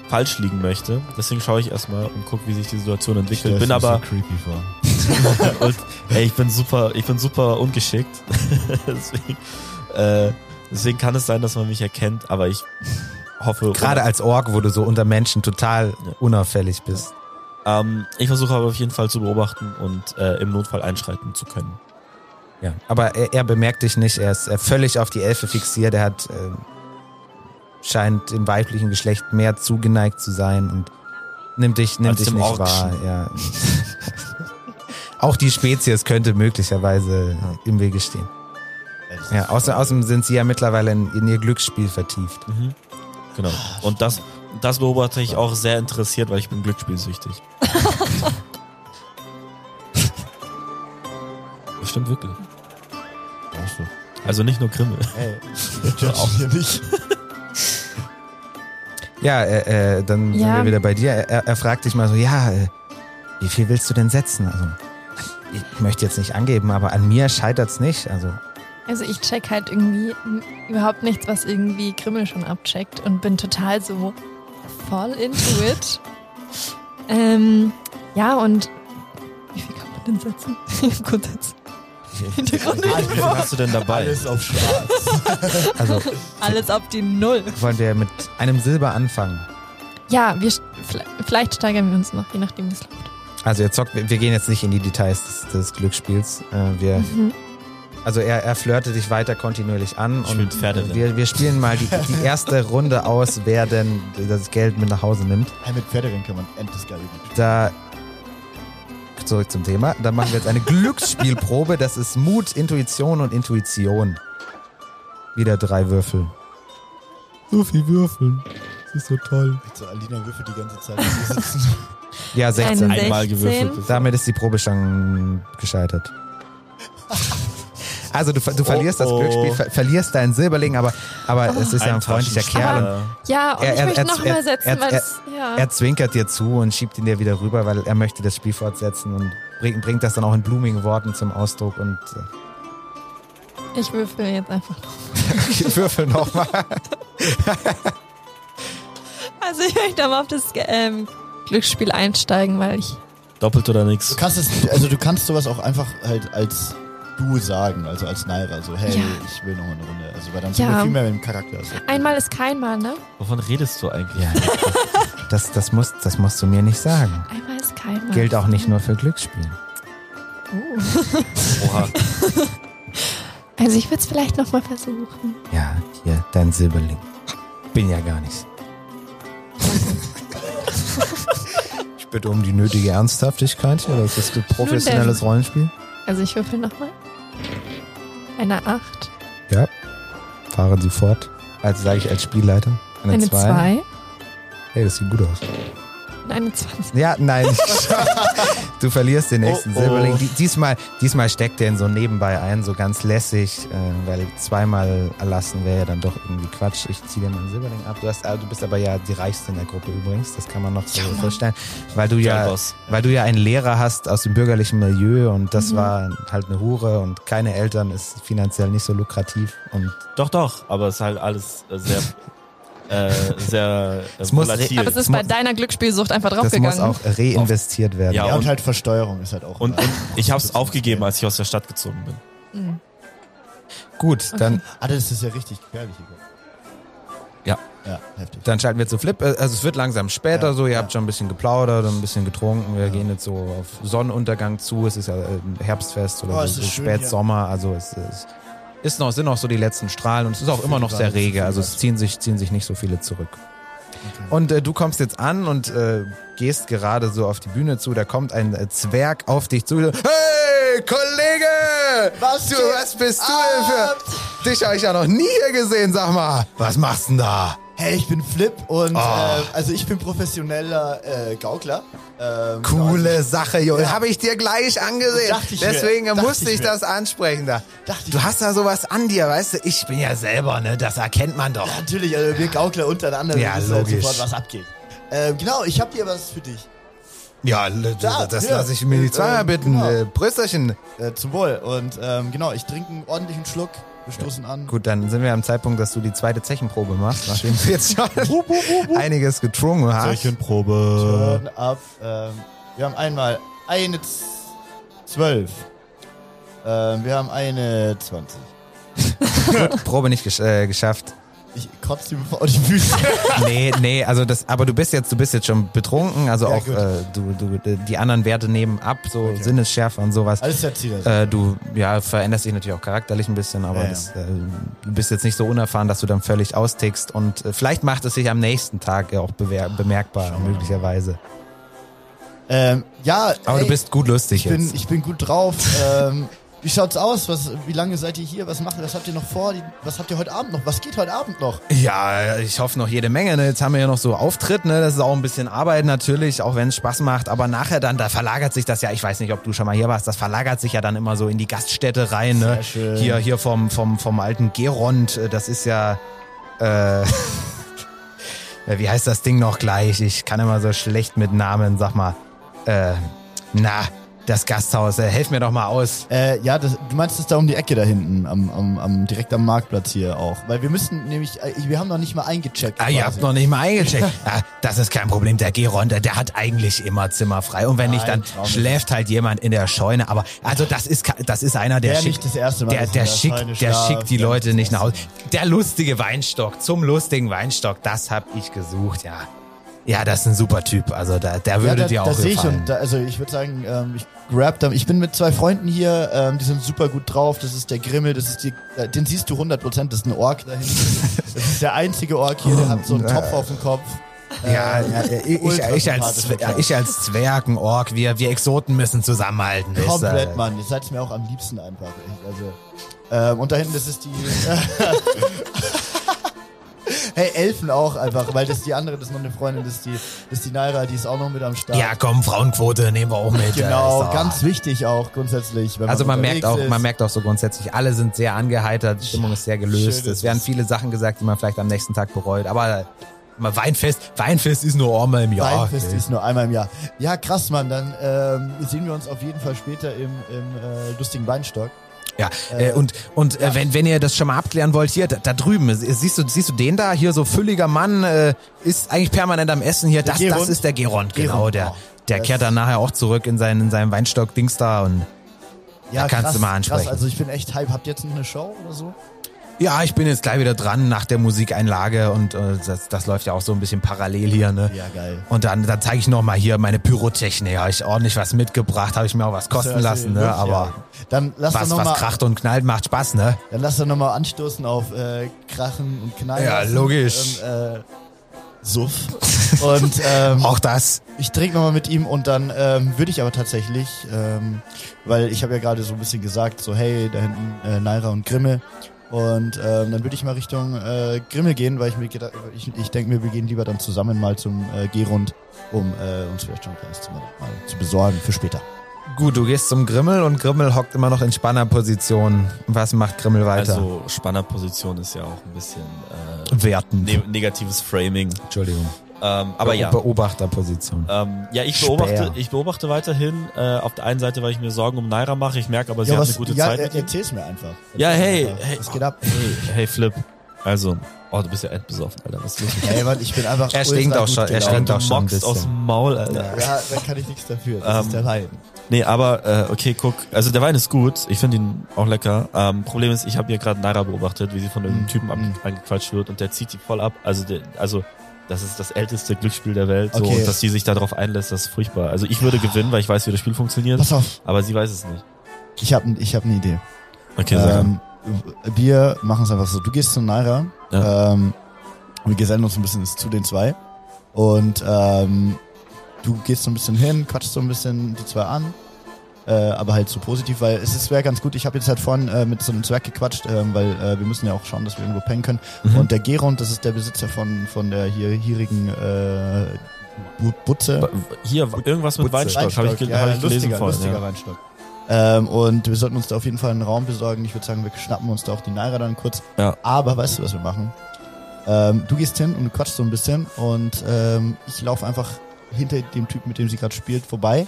falsch liegen möchte. Deswegen schaue ich erstmal und gucke, wie sich die Situation entwickelt. Stellst Bin aber, creepy vor. [laughs] und, ey, ich bin super, ich bin super ungeschickt. [laughs] deswegen, äh, deswegen kann es sein, dass man mich erkennt, aber ich hoffe. Gerade als Ork, wo du so unter Menschen total Ja. unauffällig bist. ähm, ich versuche aber auf jeden Fall zu beobachten und äh, im Notfall einschreiten zu können. Ja, aber er, er bemerkt dich nicht, er ist völlig auf die Elfe fixiert, er hat, äh, scheint dem weiblichen Geschlecht mehr zugeneigt zu sein und nimmt dich, nimmt Als dich nicht Orkschen. wahr. Ja. Auch die Spezies könnte möglicherweise im Wege stehen. Ja, außer, außerdem sind sie ja mittlerweile in, in ihr Glücksspiel vertieft. Mhm. Genau. Und das, das beobachte ich auch sehr interessiert, weil ich bin glücksspielsüchtig. [laughs] das stimmt wirklich. Du. Also nicht nur Grimmel. Ey, [laughs] ich auch hier nicht. Ja, äh, äh, dann sind Ja. wir wieder bei dir. Er, er fragt dich mal so, ja, äh, wie viel willst du denn setzen? Also, ich möchte jetzt nicht angeben, aber an mir scheitert's nicht. Also, Also ich check halt irgendwie überhaupt nichts, was irgendwie Grimmel schon abcheckt und bin total so voll into it. [laughs] ähm, ja, und wie viel kann man denn setzen? [laughs] Setzen. Hintergrund Wie viel hast du denn dabei? Alles auf schwarz. [laughs] Also Alles auf die Null. wollen wir mit einem Silber anfangen. Ja, wir, vielleicht steigern wir uns noch, je nachdem wie es läuft. Also ihr zockt, wir gehen jetzt nicht in die Details des, des Glücksspiels. Äh, wir, Mhm. also er, er flirtet dich weiter kontinuierlich an Spielt und wir, wir spielen mal die, die erste Runde aus, wer denn das Geld mit nach Hause nimmt. Hey, mit Pferderennen kann man endlich geil üben. Da zurück zum Thema. Da machen wir jetzt eine Glücksspielprobe. Das ist Mut, Intuition und Intuition. Wieder drei Würfel. So viel Würfeln. Das ist so toll. So, Alina würfelt die ganze Zeit. Ja, 16. Eine Einmal 16. gewürfelt. Damit ist die Probe schon gescheitert. Also du, du verlierst das oh. Glücksspiel, ver verlierst deinen Silberling, aber, aber es ist ja ein freundlicher Kerl. Und Ja, und Er- ich er- möchte er- noch er- mal setzen, er- weil er- es, ja. er zwinkert dir zu und schiebt ihn dir wieder rüber, weil er möchte das Spiel fortsetzen und bringt, bringt das dann auch in blumigen Worten zum Ausdruck und äh, ich würfel jetzt einfach noch. [laughs] ich würfel nochmal. [laughs] Also ich möchte aber auf das ähm, Glücksspiel einsteigen, weil ich doppelt oder nix. Du kannst es, also du kannst sowas auch einfach halt als du sagen, also als Naira, so hey, Ja. ich will noch eine Runde. Also weil dann Ja. sind wir viel mehr mit dem Charakter. Also, einmal ist kein Mal, ne? Wovon redest du eigentlich? Ja, das, das, musst, das musst du mir nicht sagen. Einmal ist kein Mal. Gilt auch nicht nur für Glücksspiel. Oh. Oha. [laughs] Also ich würde es vielleicht noch mal versuchen. Ja, hier, dein Silberling. Bin ja gar nicht. Ich bitte um die nötige Ernsthaftigkeit. Ja, das ist ein professionelles Rollenspiel. Also ich würfel noch mal. Eine 8, Ja. Fahren Sie fort. Also sage ich als Spielleiter. Eine eine 2. 2 Hey, das sieht gut aus. Und eine 20. Ja, nein. [laughs] du verlierst den nächsten Oh, oh. Silberling. Die- Diesmal, diesmal steckt er ihn so nebenbei ein, so ganz lässig, äh, weil zweimal erlassen wäre ja dann doch irgendwie Quatsch. Ich ziehe dir mal einen Silberling ab. Du, hast, also, du bist aber ja die reichste in der Gruppe übrigens. Das kann man noch so vorstellen. Weil du ja, weil du ja einen Lehrer hast aus dem bürgerlichen Milieu und das Mhm. war halt eine Hure und keine Eltern ist finanziell nicht so lukrativ und Doch, doch, aber es ist halt alles äh, sehr, äh, sehr äh, Es muss- volatil. Aber es ist bei deiner Glücksspielsucht einfach das muss draufgegangen. auch reinvestiert werden. Ja, ja, und, und- halt Versteuerung ist halt auch. und, und ich habe es aufgegeben, als ich aus der Stadt gezogen bin. Mhm. Gut, dann Ah, das ist ja richtig gefährlich. Igor. Ja. Ja, heftig. Dann schalten wir zu Flip. Äh, Also es wird langsam später Ja, so, ihr ja. habt schon ein bisschen geplaudert und ein bisschen getrunken. Wir gehen jetzt so auf Sonnenuntergang zu. Es ist ja äh, Herbstfest oder Oh, so, es ist so schön Spätsommer. Also es ist, ist noch, sind noch so die letzten Strahlen und es ist auch immer noch sehr rege. Also es ziehen sich, ziehen sich nicht so viele zurück. Okay. Und äh, du kommst jetzt an und äh, gehst gerade so auf die Bühne zu. Da kommt ein äh, Zwerg auf dich zu. Hey, Kollege! Was du, was bist du denn für... Dich habe ich ja noch nie hier gesehen, sag mal. Was machst denn da? Hey, ich bin Flip und Oh. äh, also ich bin professioneller äh, Gaukler. Ähm, Coole genau, Sache, Junge. Ja. Habe ich dir gleich angesehen. Dachte ich mir. Deswegen Dachte musste ich ich mir. das ansprechen da. Dachte ich Du mir. hast da sowas an dir, weißt du? Ich bin ja selber, ne? Das erkennt man doch. Also, natürlich, also wir Gaukler untereinander, Ja, wissen halt logisch. sofort, was abgeht. Ähm, genau, ich habe dir was für dich. Ja, Da, das hier. lasse ich mir nicht zweimal Ähm, bitten. genau. Äh, Prösterchen. Äh, zum Wohl. Und ähm, genau, ich trinke einen ordentlichen Schluck. Wir stoßen an. Gut, dann sind wir am Zeitpunkt, dass du die zweite Zechenprobe machst, nachdem du jetzt schon einiges getrunken hast. Zeichenprobe. Turn ab. Ähm, wir haben einmal eine Z- zwölf. Ähm, wir haben eine 20. Probe nicht gesch äh, geschafft. Ich kotze ihm vor die Füße. [laughs] Nee, nee, also das, aber du bist jetzt, du bist jetzt schon betrunken, also Ja, auch äh, du, du, die anderen Werte nehmen ab, so Sinnesschärfe und sowas. Alles der Ziel. Äh, du ja, veränderst dich natürlich auch charakterlich ein bisschen, aber Ja. Das, äh, du bist jetzt nicht so unerfahren, dass du dann völlig austickst und äh, vielleicht macht es sich am nächsten Tag ja auch bemerkbar, mal. möglicherweise. ähm, ja, Aber ey, du bist gut lustig ich bin, jetzt. ich bin gut drauf. ähm, [laughs] wie schaut's aus? Was, wie lange seid ihr hier? Was macht ihr? Was habt ihr noch vor? Was habt ihr heute Abend noch? Was geht heute Abend noch? ja, ich hoffe noch jede Menge. Ne? Jetzt haben wir ja noch so Auftritt, ne? Das ist auch ein bisschen Arbeit natürlich, auch wenn es Spaß macht. Aber nachher dann, da verlagert sich das ja, ich weiß nicht, ob du schon mal hier warst, das verlagert sich ja dann immer so in die Gaststätte rein, ne? Sehr schön. Hier, hier vom, vom, vom alten Gerond, äh, das ist ja. Äh, Ja, [laughs] Wie heißt das Ding noch gleich? Ich kann immer so schlecht mit Namen, sag mal. Äh, na, das Gasthaus? Äh, helf mir doch mal aus. Äh, ja, das, du meinst es da um die Ecke da hinten, am, am, am, direkt am Marktplatz hier auch. Weil wir müssen nämlich, äh, wir haben noch nicht mal eingecheckt. Ah, ihr habt noch nicht mal eingecheckt. [laughs] ah, das ist kein Problem. Der Geron, der, der hat eigentlich immer Zimmer frei. Und wenn nicht, Nein, dann Traum nicht. schläft halt jemand in der Scheune. Aber also das ist das ist einer, der Wär schickt, nicht der, der der schickt, der schickt die Leute nicht nicht nach Hause. Der lustige Weinstock zum lustigen Weinstock, das hab ich gesucht, ja. Ja, das ist ein super Typ. Also da, der würde ja, da, dir auch das sehe ich gefallen. und da, also ich würde sagen, ähm, ich grab da, ich bin mit zwei Freunden hier, ähm, die sind super gut drauf. Das ist der Grimmel, das ist die, äh, den siehst du 100 Prozent, das ist ein Ork da hinten. Das ist der einzige Ork hier, der hat so einen Topf auf dem Kopf. ja, Ähm, ja, ich, ultra ich, als, ich als Zwerg, ein Ork, wir, wir Exoten müssen zusammenhalten. Komplett, Mann. Ihr seid mir auch am liebsten einfach. Also, ähm, und da hinten, das ist die. [laughs] [laughs] hey, Elfen auch einfach, weil das die andere, das ist noch eine Freundin, das ist die, das ist die Naira, die ist auch noch mit am Start. Ja, komm, Frauenquote nehmen wir auch mit. Genau, doch- ganz wichtig auch grundsätzlich. Also man unterwegs merkt auch, ist. man merkt auch so grundsätzlich, alle sind sehr angeheitert, die Stimmung ist sehr gelöst. Schön Es werden viele Sachen gesagt, die man vielleicht am nächsten Tag bereut. Aber mal Weinfest, Weinfest ist nur einmal im Jahr. Weinfest ist nur einmal im Jahr. Ja, krass, Mann. Dann ähm, sehen wir uns auf jeden Fall später im, im äh, lustigen Weinstock. Ja, äh, und und äh, wenn wenn ihr das schon mal abklären wollt, hier da, da drüben, siehst du siehst du den da hier so fülliger Mann äh, ist eigentlich permanent am Essen hier. Der Das das ist der Gerond, genau, Gerond, der der das- kehrt dann nachher auch zurück in seinen in seinem Weinstock Dings da und Ja, kannst krass, du mal ansprechen. Krass, also ich bin echt hype. Habt ihr jetzt noch eine Show oder so? Ja, ich bin jetzt gleich wieder dran nach der Musikeinlage und äh, das, das läuft ja auch so ein bisschen parallel hier, ne? Ja, geil. Und dann, dann zeige ich noch mal hier meine Pyrotechnik. Habe ich ordentlich was mitgebracht, habe ich mir auch was kosten Also, lassen, ne? wirklich, Aber ja. dann lass was, doch noch was mal, kracht und knallt, macht Spaß, ne? Dann lass doch nochmal anstoßen auf äh, Krachen und Knallen. Ja, logisch. Und, äh, Suff. [laughs] und ähm, Auch das. ich trinke nochmal mit ihm und dann ähm, würde ich aber tatsächlich, ähm, weil ich habe ja gerade so ein bisschen gesagt, so hey, da hinten äh, Naira und Grimme. Und ähm, dann würde ich mal Richtung äh, Grimme gehen, weil ich mir gedacht, ich, ich denke mir, wir gehen lieber dann zusammen mal zum äh, Gehrund, um äh, uns vielleicht schon ein kleines Zimmer mal zu besorgen für später. Gut, du gehst zum Grimmel und Grimmel hockt immer noch in Spannerposition. Was macht Grimmel weiter? Also Spannerposition ist ja auch ein bisschen äh, Werten. ne negatives Framing. Entschuldigung. Ähm, aber ja. Beobachterposition. Ähm, ja, ich Speer. beobachte, ich beobachte weiterhin. Äh, auf der einen Seite, weil ich mir Sorgen um Naira mache. Ich merke aber, sie ja, hat was, eine gute ja, Zeit ihm. erzähl's mir einfach. Ja, Erzähl's hey, mir einfach. hey. Was geht ab? Hey, hey, Flip. Also, oh, du bist ja endbesoffen, Alter. Was ist? Hey, Mann, ich bin einfach Er stinkt auch schon, er stinkt auch schon ein mockst aus bisschen. dem Maul, Alter. Ja, da kann ich nichts dafür. Das Ähm, ist der Wein. Nee, aber äh, okay, guck. Also der Wein ist gut. Ich finde ihn auch lecker. Ähm, Problem ist, ich habe hier gerade Naira beobachtet, wie sie von irgendeinem Mm, Typen mm. angequatscht wird und der zieht die voll ab. Also, der, also das ist das älteste Glücksspiel der Welt. So, Okay. und dass sie sich darauf einlässt, das ist furchtbar. Also ich würde gewinnen, weil ich weiß, wie das Spiel funktioniert. Pass auf, Aber sie weiß es nicht. ich habe ich hab eine Idee. Okay, ähm, wir machen es einfach so. Du gehst zu Naira. Ja. Ähm, wir gesellen uns ein bisschen zu den zwei. Und ähm, du gehst so ein bisschen hin, quatschst so ein bisschen die zwei an. Äh, aber halt so positiv, weil es wäre ganz gut. Ich habe jetzt halt vorhin äh, mit so einem Zwerg gequatscht, ähm, weil äh, wir müssen ja auch schauen, dass wir irgendwo pennen können. Mhm. Und der Gerund, das ist der Besitzer von von der hier hierigen äh, Bu- Butze. Hier, irgendwas mit Putze. Weinstock, habe ich, ge ja, hab ich gelesen lustiger, vorhin. lustiger Ja. Weinstock. Ähm, und wir sollten uns da auf jeden Fall einen Raum besorgen. Ich würde sagen, wir schnappen uns da auch die Naira dann kurz. Ja. Aber weißt du, was wir machen? Ähm, du gehst hin und du quatschst so ein bisschen und ähm, ich laufe einfach hinter dem Typ, mit dem sie gerade spielt, vorbei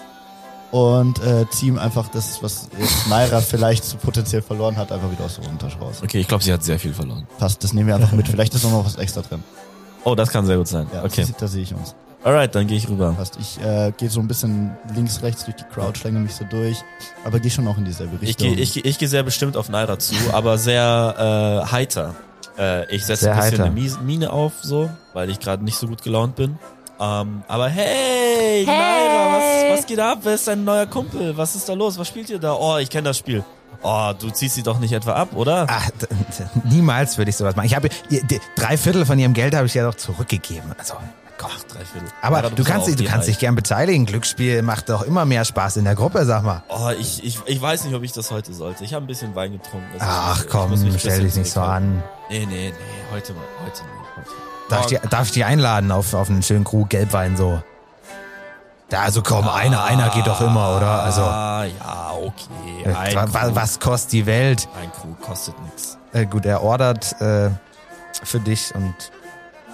und äh, zieh ihm einfach das, was jetzt Naira vielleicht so potenziell verloren hat, einfach wieder aus der Hosentasche raus. Okay, ich glaube, sie hat sehr viel verloren. Passt, das nehmen wir einfach mit. Vielleicht ist noch was extra drin. Oh, das kann sehr gut sein. Ja, okay. das, da sehe ich uns. Alright, dann gehe ich rüber. Passt. Ich äh, gehe so ein bisschen links, rechts durch die Crowd, schlänge mich so durch, aber gehe schon auch in dieselbe Ich Richtung. gehe ich, geh- ich geh sehr bestimmt auf Naira zu, aber sehr äh, heiter. Äh, ich setze ein bisschen heiter. eine Mine auf, so, weil ich gerade nicht so gut gelaunt bin. Ähm, aber hey, Hey! Naira, was, was geht ab? Wer ist dein neuer Kumpel? Was ist da los? Was spielt ihr da? Oh, ich kenne das Spiel. Oh, du ziehst sie doch nicht etwa ab, oder? Ach, niemals würde ich sowas machen. Ich habe ihr- die- drei Viertel von ihrem Geld habe ich ja doch zurückgegeben. Also, Gott. Ach, drei Viertel. Aber Naira, du kannst dich, du kannst dich gern beteiligen. Glücksspiel macht doch immer mehr Spaß in der Gruppe, sag mal. Oh, ich, ich, ich weiß nicht, ob ich das heute sollte. Ich habe ein bisschen Wein getrunken. Ach komm, stell dich nicht so an. Nee, nee, nee, heute mal, heute nicht. Heute. Darf ich, dir- darf ich dich einladen auf, auf einen schönen Krug Gelbwein so? Da, also komm, einer, einer geht doch immer, oder? Also, Ah, ja, okay. äh, Ein wa- wa- Krug. was kostet die Welt? Ein Krug kostet nix. Äh, gut, er ordert äh, für dich und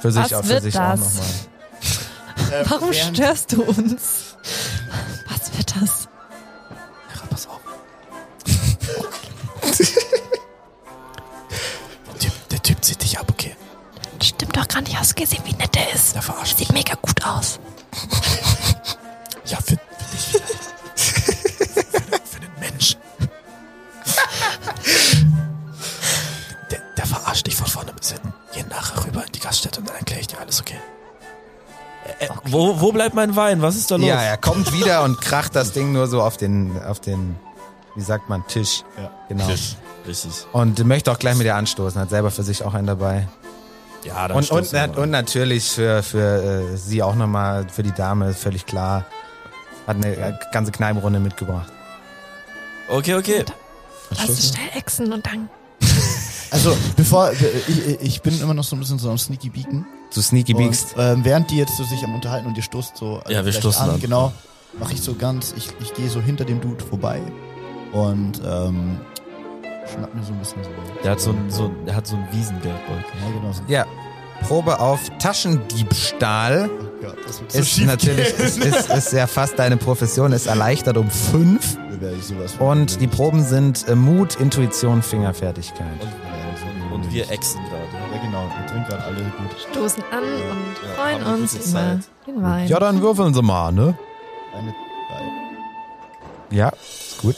für sich Was auch für wird sich auch das? nochmal. [laughs] Äh, Warum während- störst du uns? Was wird das? Hast du gesehen, wie nett der ist? Der verarscht Sieht mega gut aus. [laughs] Ja, für, für dich vielleicht. [laughs] für, für den Menschen. [laughs] Der, der verarscht dich von vorne bis hinten. Geh nachher rüber in die Gaststätte und dann erkläre ich dir alles, okay? Äh, wo, wo bleibt mein Wein? Was ist da los? Ja, er kommt wieder und kracht das Ding nur so auf den, auf den, wie sagt man, Tisch. Ja. Genau. Tisch. Richtig. Und möchte auch gleich mit dir anstoßen, hat selber für sich auch einen dabei. Ja, dann Und, und, und an. natürlich für, für äh, sie auch nochmal, für die Dame, völlig klar. Hat eine äh, ganze Kneipenrunde mitgebracht. Okay, okay. Lass uns schnell exen und dann. [laughs] Also, bevor, ich, ich bin immer noch so ein bisschen so am Sneaky Beacon. Du sneaky Und, beakst. ähm, während die jetzt so sich am Unterhalten und ihr stoßt so Ja, wir stoßen an. Genau, mache ich so ganz, ich, ich gehe so hinter dem Dude vorbei und ähm, schnapp mir so ein bisschen so. Der hat so ein, so, ein- der hat so einen Wiesengeldbeutel. Ja, genau so. Ja. Probe auf Taschendiebstahl Oh Gott, das wird so ist schief natürlich, gehen. ist, ist, ist ja fast deine Profession, ist erleichtert um fünf. Und die. Proben sind äh, Mut, Intuition, Fingerfertigkeit. Und wir exen gerade. Ja, genau, wir trinken gerade alle gut. Stoßen an und Ja, freuen uns über den Wein. Ja, dann würfeln Sie mal, ne? Eine, drei, Ja, ist gut.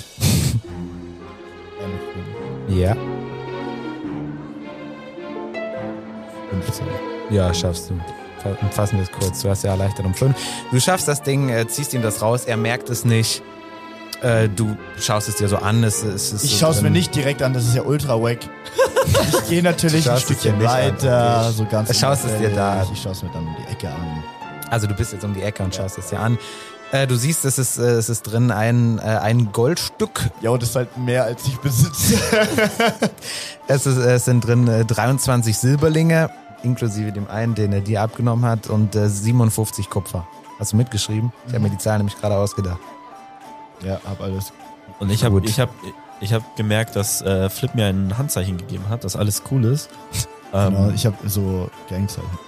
Ja. 15. Ja, schaffst du. Fa- Fassen wir es kurz. Du hast ja erleichtert um fünf. Du schaffst das Ding, äh, ziehst ihm das raus, er merkt es nicht. Äh, du schaust es dir so an. Es, es ist Ich so schaue es mir nicht direkt an, das ist ja ultra wack. [laughs] Ich gehe natürlich ein es Stückchen an, weiter, okay. so ganz. Schaust es dir da an. Ich schaue es mir dann um die Ecke an. Also du bist jetzt um die Ecke und schaust es dir an. Äh, du siehst, es ist, äh, es ist drin ein, äh, ein Goldstück. Ja, und das ist halt mehr, als ich besitze. [laughs] Es, ist, es sind drin äh, 23 Silberlinge, inklusive dem einen, den er dir abgenommen hat, und äh, 57 Kupfer. Hast du mitgeschrieben? Ich habe mir die Zahlen nämlich gerade ausgedacht. ja, hab alles. Und ich habe ich hab, ich hab gemerkt, dass äh, Flip mir ein Handzeichen gegeben hat, dass alles cool ist. Ähm, Genau, ich habe so Gangzeichen.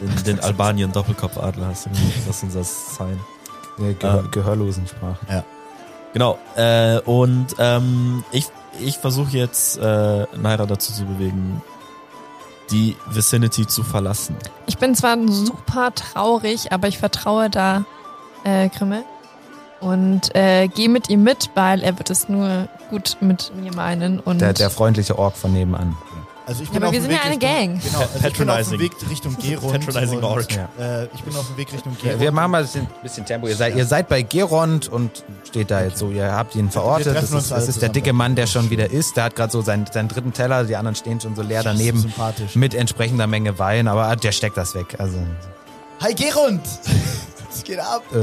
Den, den Albanien Doppelkopfadler hast du gemacht. Das ist unser Sign. Äh, Gehör, Ähm. Gehörlosensprache. Genau. Äh, und ähm, ich, ich versuche jetzt äh, Naira dazu zu bewegen, die Vicinity zu verlassen. Ich bin zwar super traurig, aber ich vertraue da äh, Grimme und äh, gehe mit ihm mit, weil er wird es nur gut mit mir meinen. Und Der, der freundliche Ork von nebenan. Also ich Ja, bin aber auf wir sind Weg ja eine Richtung, Gang. Genau, also ich bin auf dem. Weg Richtung Gerund. Patronizing. Ja. Äh, ich bin auf dem Weg Richtung Ja, Gerund. wir machen mal ein bisschen, bisschen Tempo. Ihr seid, ihr seid bei Gerond und steht da jetzt so. Ihr habt ihn verortet. Das ist, das ist der dicke Mann, der schon wieder isst. Der hat gerade so seinen, seinen dritten Teller. Die anderen stehen schon so leer daneben. Sympathisch. Mit entsprechender Menge Wein. Aber der steckt das weg. Also, Hi Gerund! [laughs] Was geht ab? äh,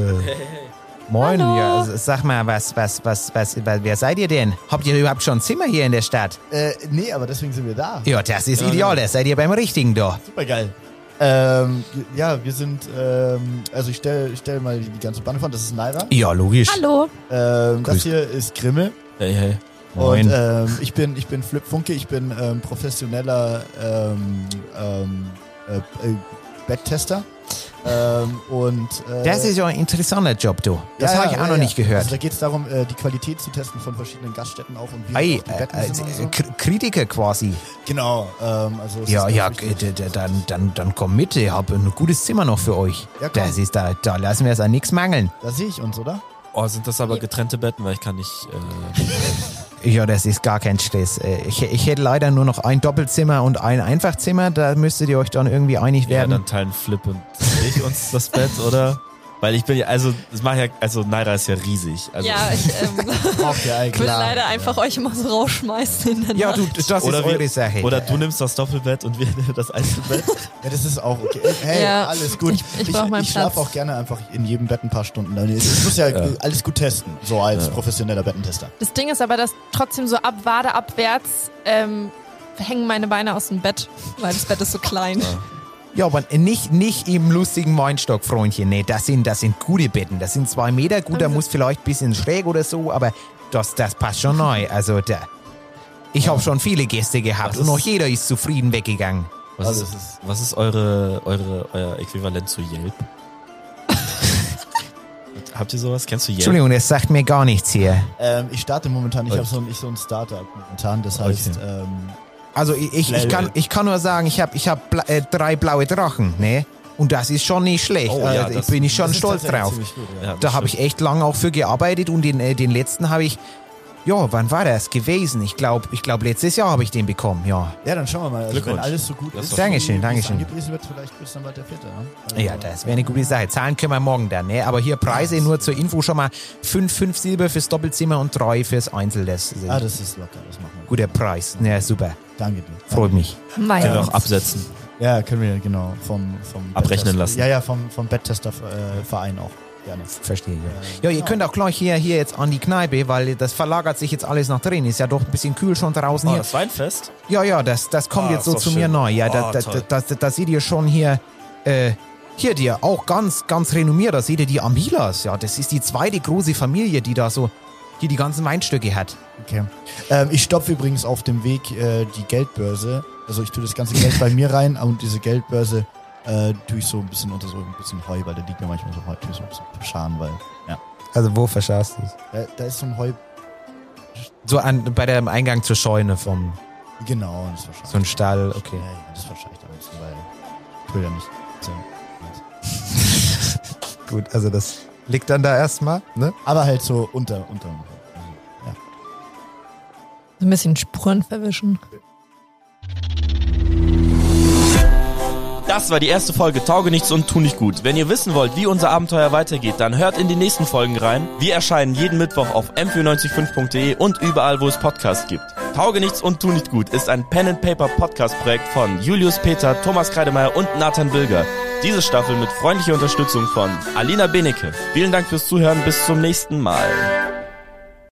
moin. Hallo. Ja, sag mal, was, was, was, was, wer seid ihr denn? Habt ihr überhaupt schon ein Zimmer hier in der Stadt? Äh, nee, aber deswegen sind wir da. Ja, das ist ideal. Da seid ihr beim Richtigen da. Super geil. Ähm, ja, wir sind, ähm, also ich stelle ich stell mal die, ganze Bande vor. Das ist Naira. Ja, logisch. Hallo. Ähm, das hier ist Grimme. Hey, hey. Moin. Und ähm, ich bin, ich bin Flip Funke. Ich bin ähm, professioneller ähm, ähm, äh, äh, Betttester. Ähm, und äh, Das ist ja ein interessanter Job, du. Das ja, habe ich ja, auch ja, noch nicht gehört. Also da geht es darum, äh, die Qualität zu testen von verschiedenen Gaststätten auch und wie Ei, äh, Betten äh, so. Kritiker quasi. Genau. Ähm, also Ja, ja, d- dann, dann, dann komm mit. Ich habe ein gutes Zimmer noch für euch. Ja, komm. das ist da, da lassen wir es an nichts mangeln. Da sehe ich uns, oder? Oh, sind das aber getrennte Betten, weil ich kann nicht. [laughs] Ja, das ist gar kein Stress. Äh, Ich, ich hätte leider nur noch ein Doppelzimmer und ein Einfachzimmer. Da müsstet ihr euch dann irgendwie einig ja, werden. dann teilen Flip und ich uns das Bett, oder? Weil ich bin ja, also, das macht ja, also Naira ist ja riesig. Also, Ja, ich ähm, [laughs] eigentlich. will leider einfach euch immer so rausschmeißen in der ja, Nacht. du, das Oder ist wir- eure Sache. Oder du nimmst das Doppelbett und wir nehmen das Einzelbett. [laughs] Ja, das ist auch okay. [laughs] Hey, Ja, alles gut. ich- ich meinen ich schlafe auch gerne einfach in jedem Bett ein paar Stunden. Ich muss ja, alles gut testen, so als professioneller Bettentester. Das Ding ist aber, dass trotzdem so ab Wade abwärts ähm, hängen meine Beine aus dem Bett, weil das Bett ist so klein. Ja, aber nicht, nicht im lustigen Weinstock, Freundchen. Nee, das sind, das sind gute Betten. Das sind zwei Meter. Gut, da muss vielleicht ein bisschen schräg oder so, aber das, das passt schon neu. [laughs] Also, da. Ich habe schon viele Gäste gehabt Was und noch jeder ist zufrieden weggegangen. Was, Also ist, was ist eure, eure, euer Äquivalent zu Yelp? [laughs] Habt ihr sowas? Kennst du Yelp? Entschuldigung, das sagt mir gar nichts hier. Ähm, ich starte momentan, ich Okay. habe so ein, ich so ein Startup momentan, das heißt, ähm, Also ich, ich, ich, kann, ich kann nur sagen, ich habe ich hab bla äh, drei blaue Drachen, ne? Und das ist schon nicht schlecht. Oh, ja, äh, das- ich bin ich schon stolz drauf. gut, ja. Ja, Da habe ich echt lange auch für gearbeitet und den, äh, den letzten habe ich, ja, wann war das gewesen? Ich glaube, ich glaub, letztes Jahr habe ich den bekommen, ja. Ja, dann schauen wir mal. Also, wenn Glückwunsch. alles so gut Das ist, ist Dankeschön, Dankeschön. angepriesen wird, vielleicht bis dann bald der vierte. Ne? Also, Ja, das wäre eine gute Sache. Zahlen können wir morgen dann, ne? Aber hier Preise nur zur Info schon mal fünf, fünf Silber fürs Doppelzimmer und drei fürs Einzel. Das ist Ah, das ist locker, das machen wir. guter Preis. Ja, super. Danke dir. Freut mich. Können wir auch absetzen. Ja, können wir genau vom, vom Abrechnen lassen. Ja, ja, vom, vom Betttester-Verein auch. Gerne. Verstehe ich. Ja, ihr könnt auch gleich hier, hier jetzt an die Kneipe, weil das verlagert sich jetzt alles nach drin. Ist ja doch ein bisschen kühl schon draußen Oh, hier. das Weinfest? Ja, ja, das, das kommt Ah, jetzt so ist doch zu mir schön. neu. Ja, da, Ah, da, toll. da, da, da seht ihr schon hier, äh, hier dir auch ganz, ganz renommiert. Da seht ihr die Amilas. Ja, das ist die zweite große Familie, die da so hier die ganzen Weinstücke hat. Okay. Ähm, ich stopfe übrigens auf dem Weg äh, die Geldbörse. Also ich tue das ganze Geld bei mir rein und diese Geldbörse äh, tue ich so ein bisschen unter so ein bisschen Heu, weil da liegt ja manchmal so Heu, tue ich so ein bisschen Scharen, weil ja. Also wo verscharfst du es? Da, da ist so ein Heu. So an, bei dem Eingang zur Scheune vom, Genau, das wahrscheinlich. so ein Stall, okay. Ja, ja, das ist wahrscheinlich am besten, weil ich will ja nicht. So. [laughs] Gut, also das liegt dann da erstmal, ne? Aber halt so unter, unter. Also, ja. so ein bisschen Spuren verwischen. Das war die erste Folge Tauge nichts und tu nicht gut. Wenn ihr wissen wollt, wie unser Abenteuer weitergeht, dann hört in die nächsten Folgen rein. Wir erscheinen jeden Mittwoch auf m945.de und überall, wo es Podcasts gibt. Tauge nichts und tu nicht gut ist ein Pen and Paper Podcast Projekt von Julius Peter, Thomas Kreidemeier und Nathan Bilger. Diese Staffel mit freundlicher Unterstützung von Alina Benecke. Vielen Dank fürs Zuhören, bis zum nächsten Mal.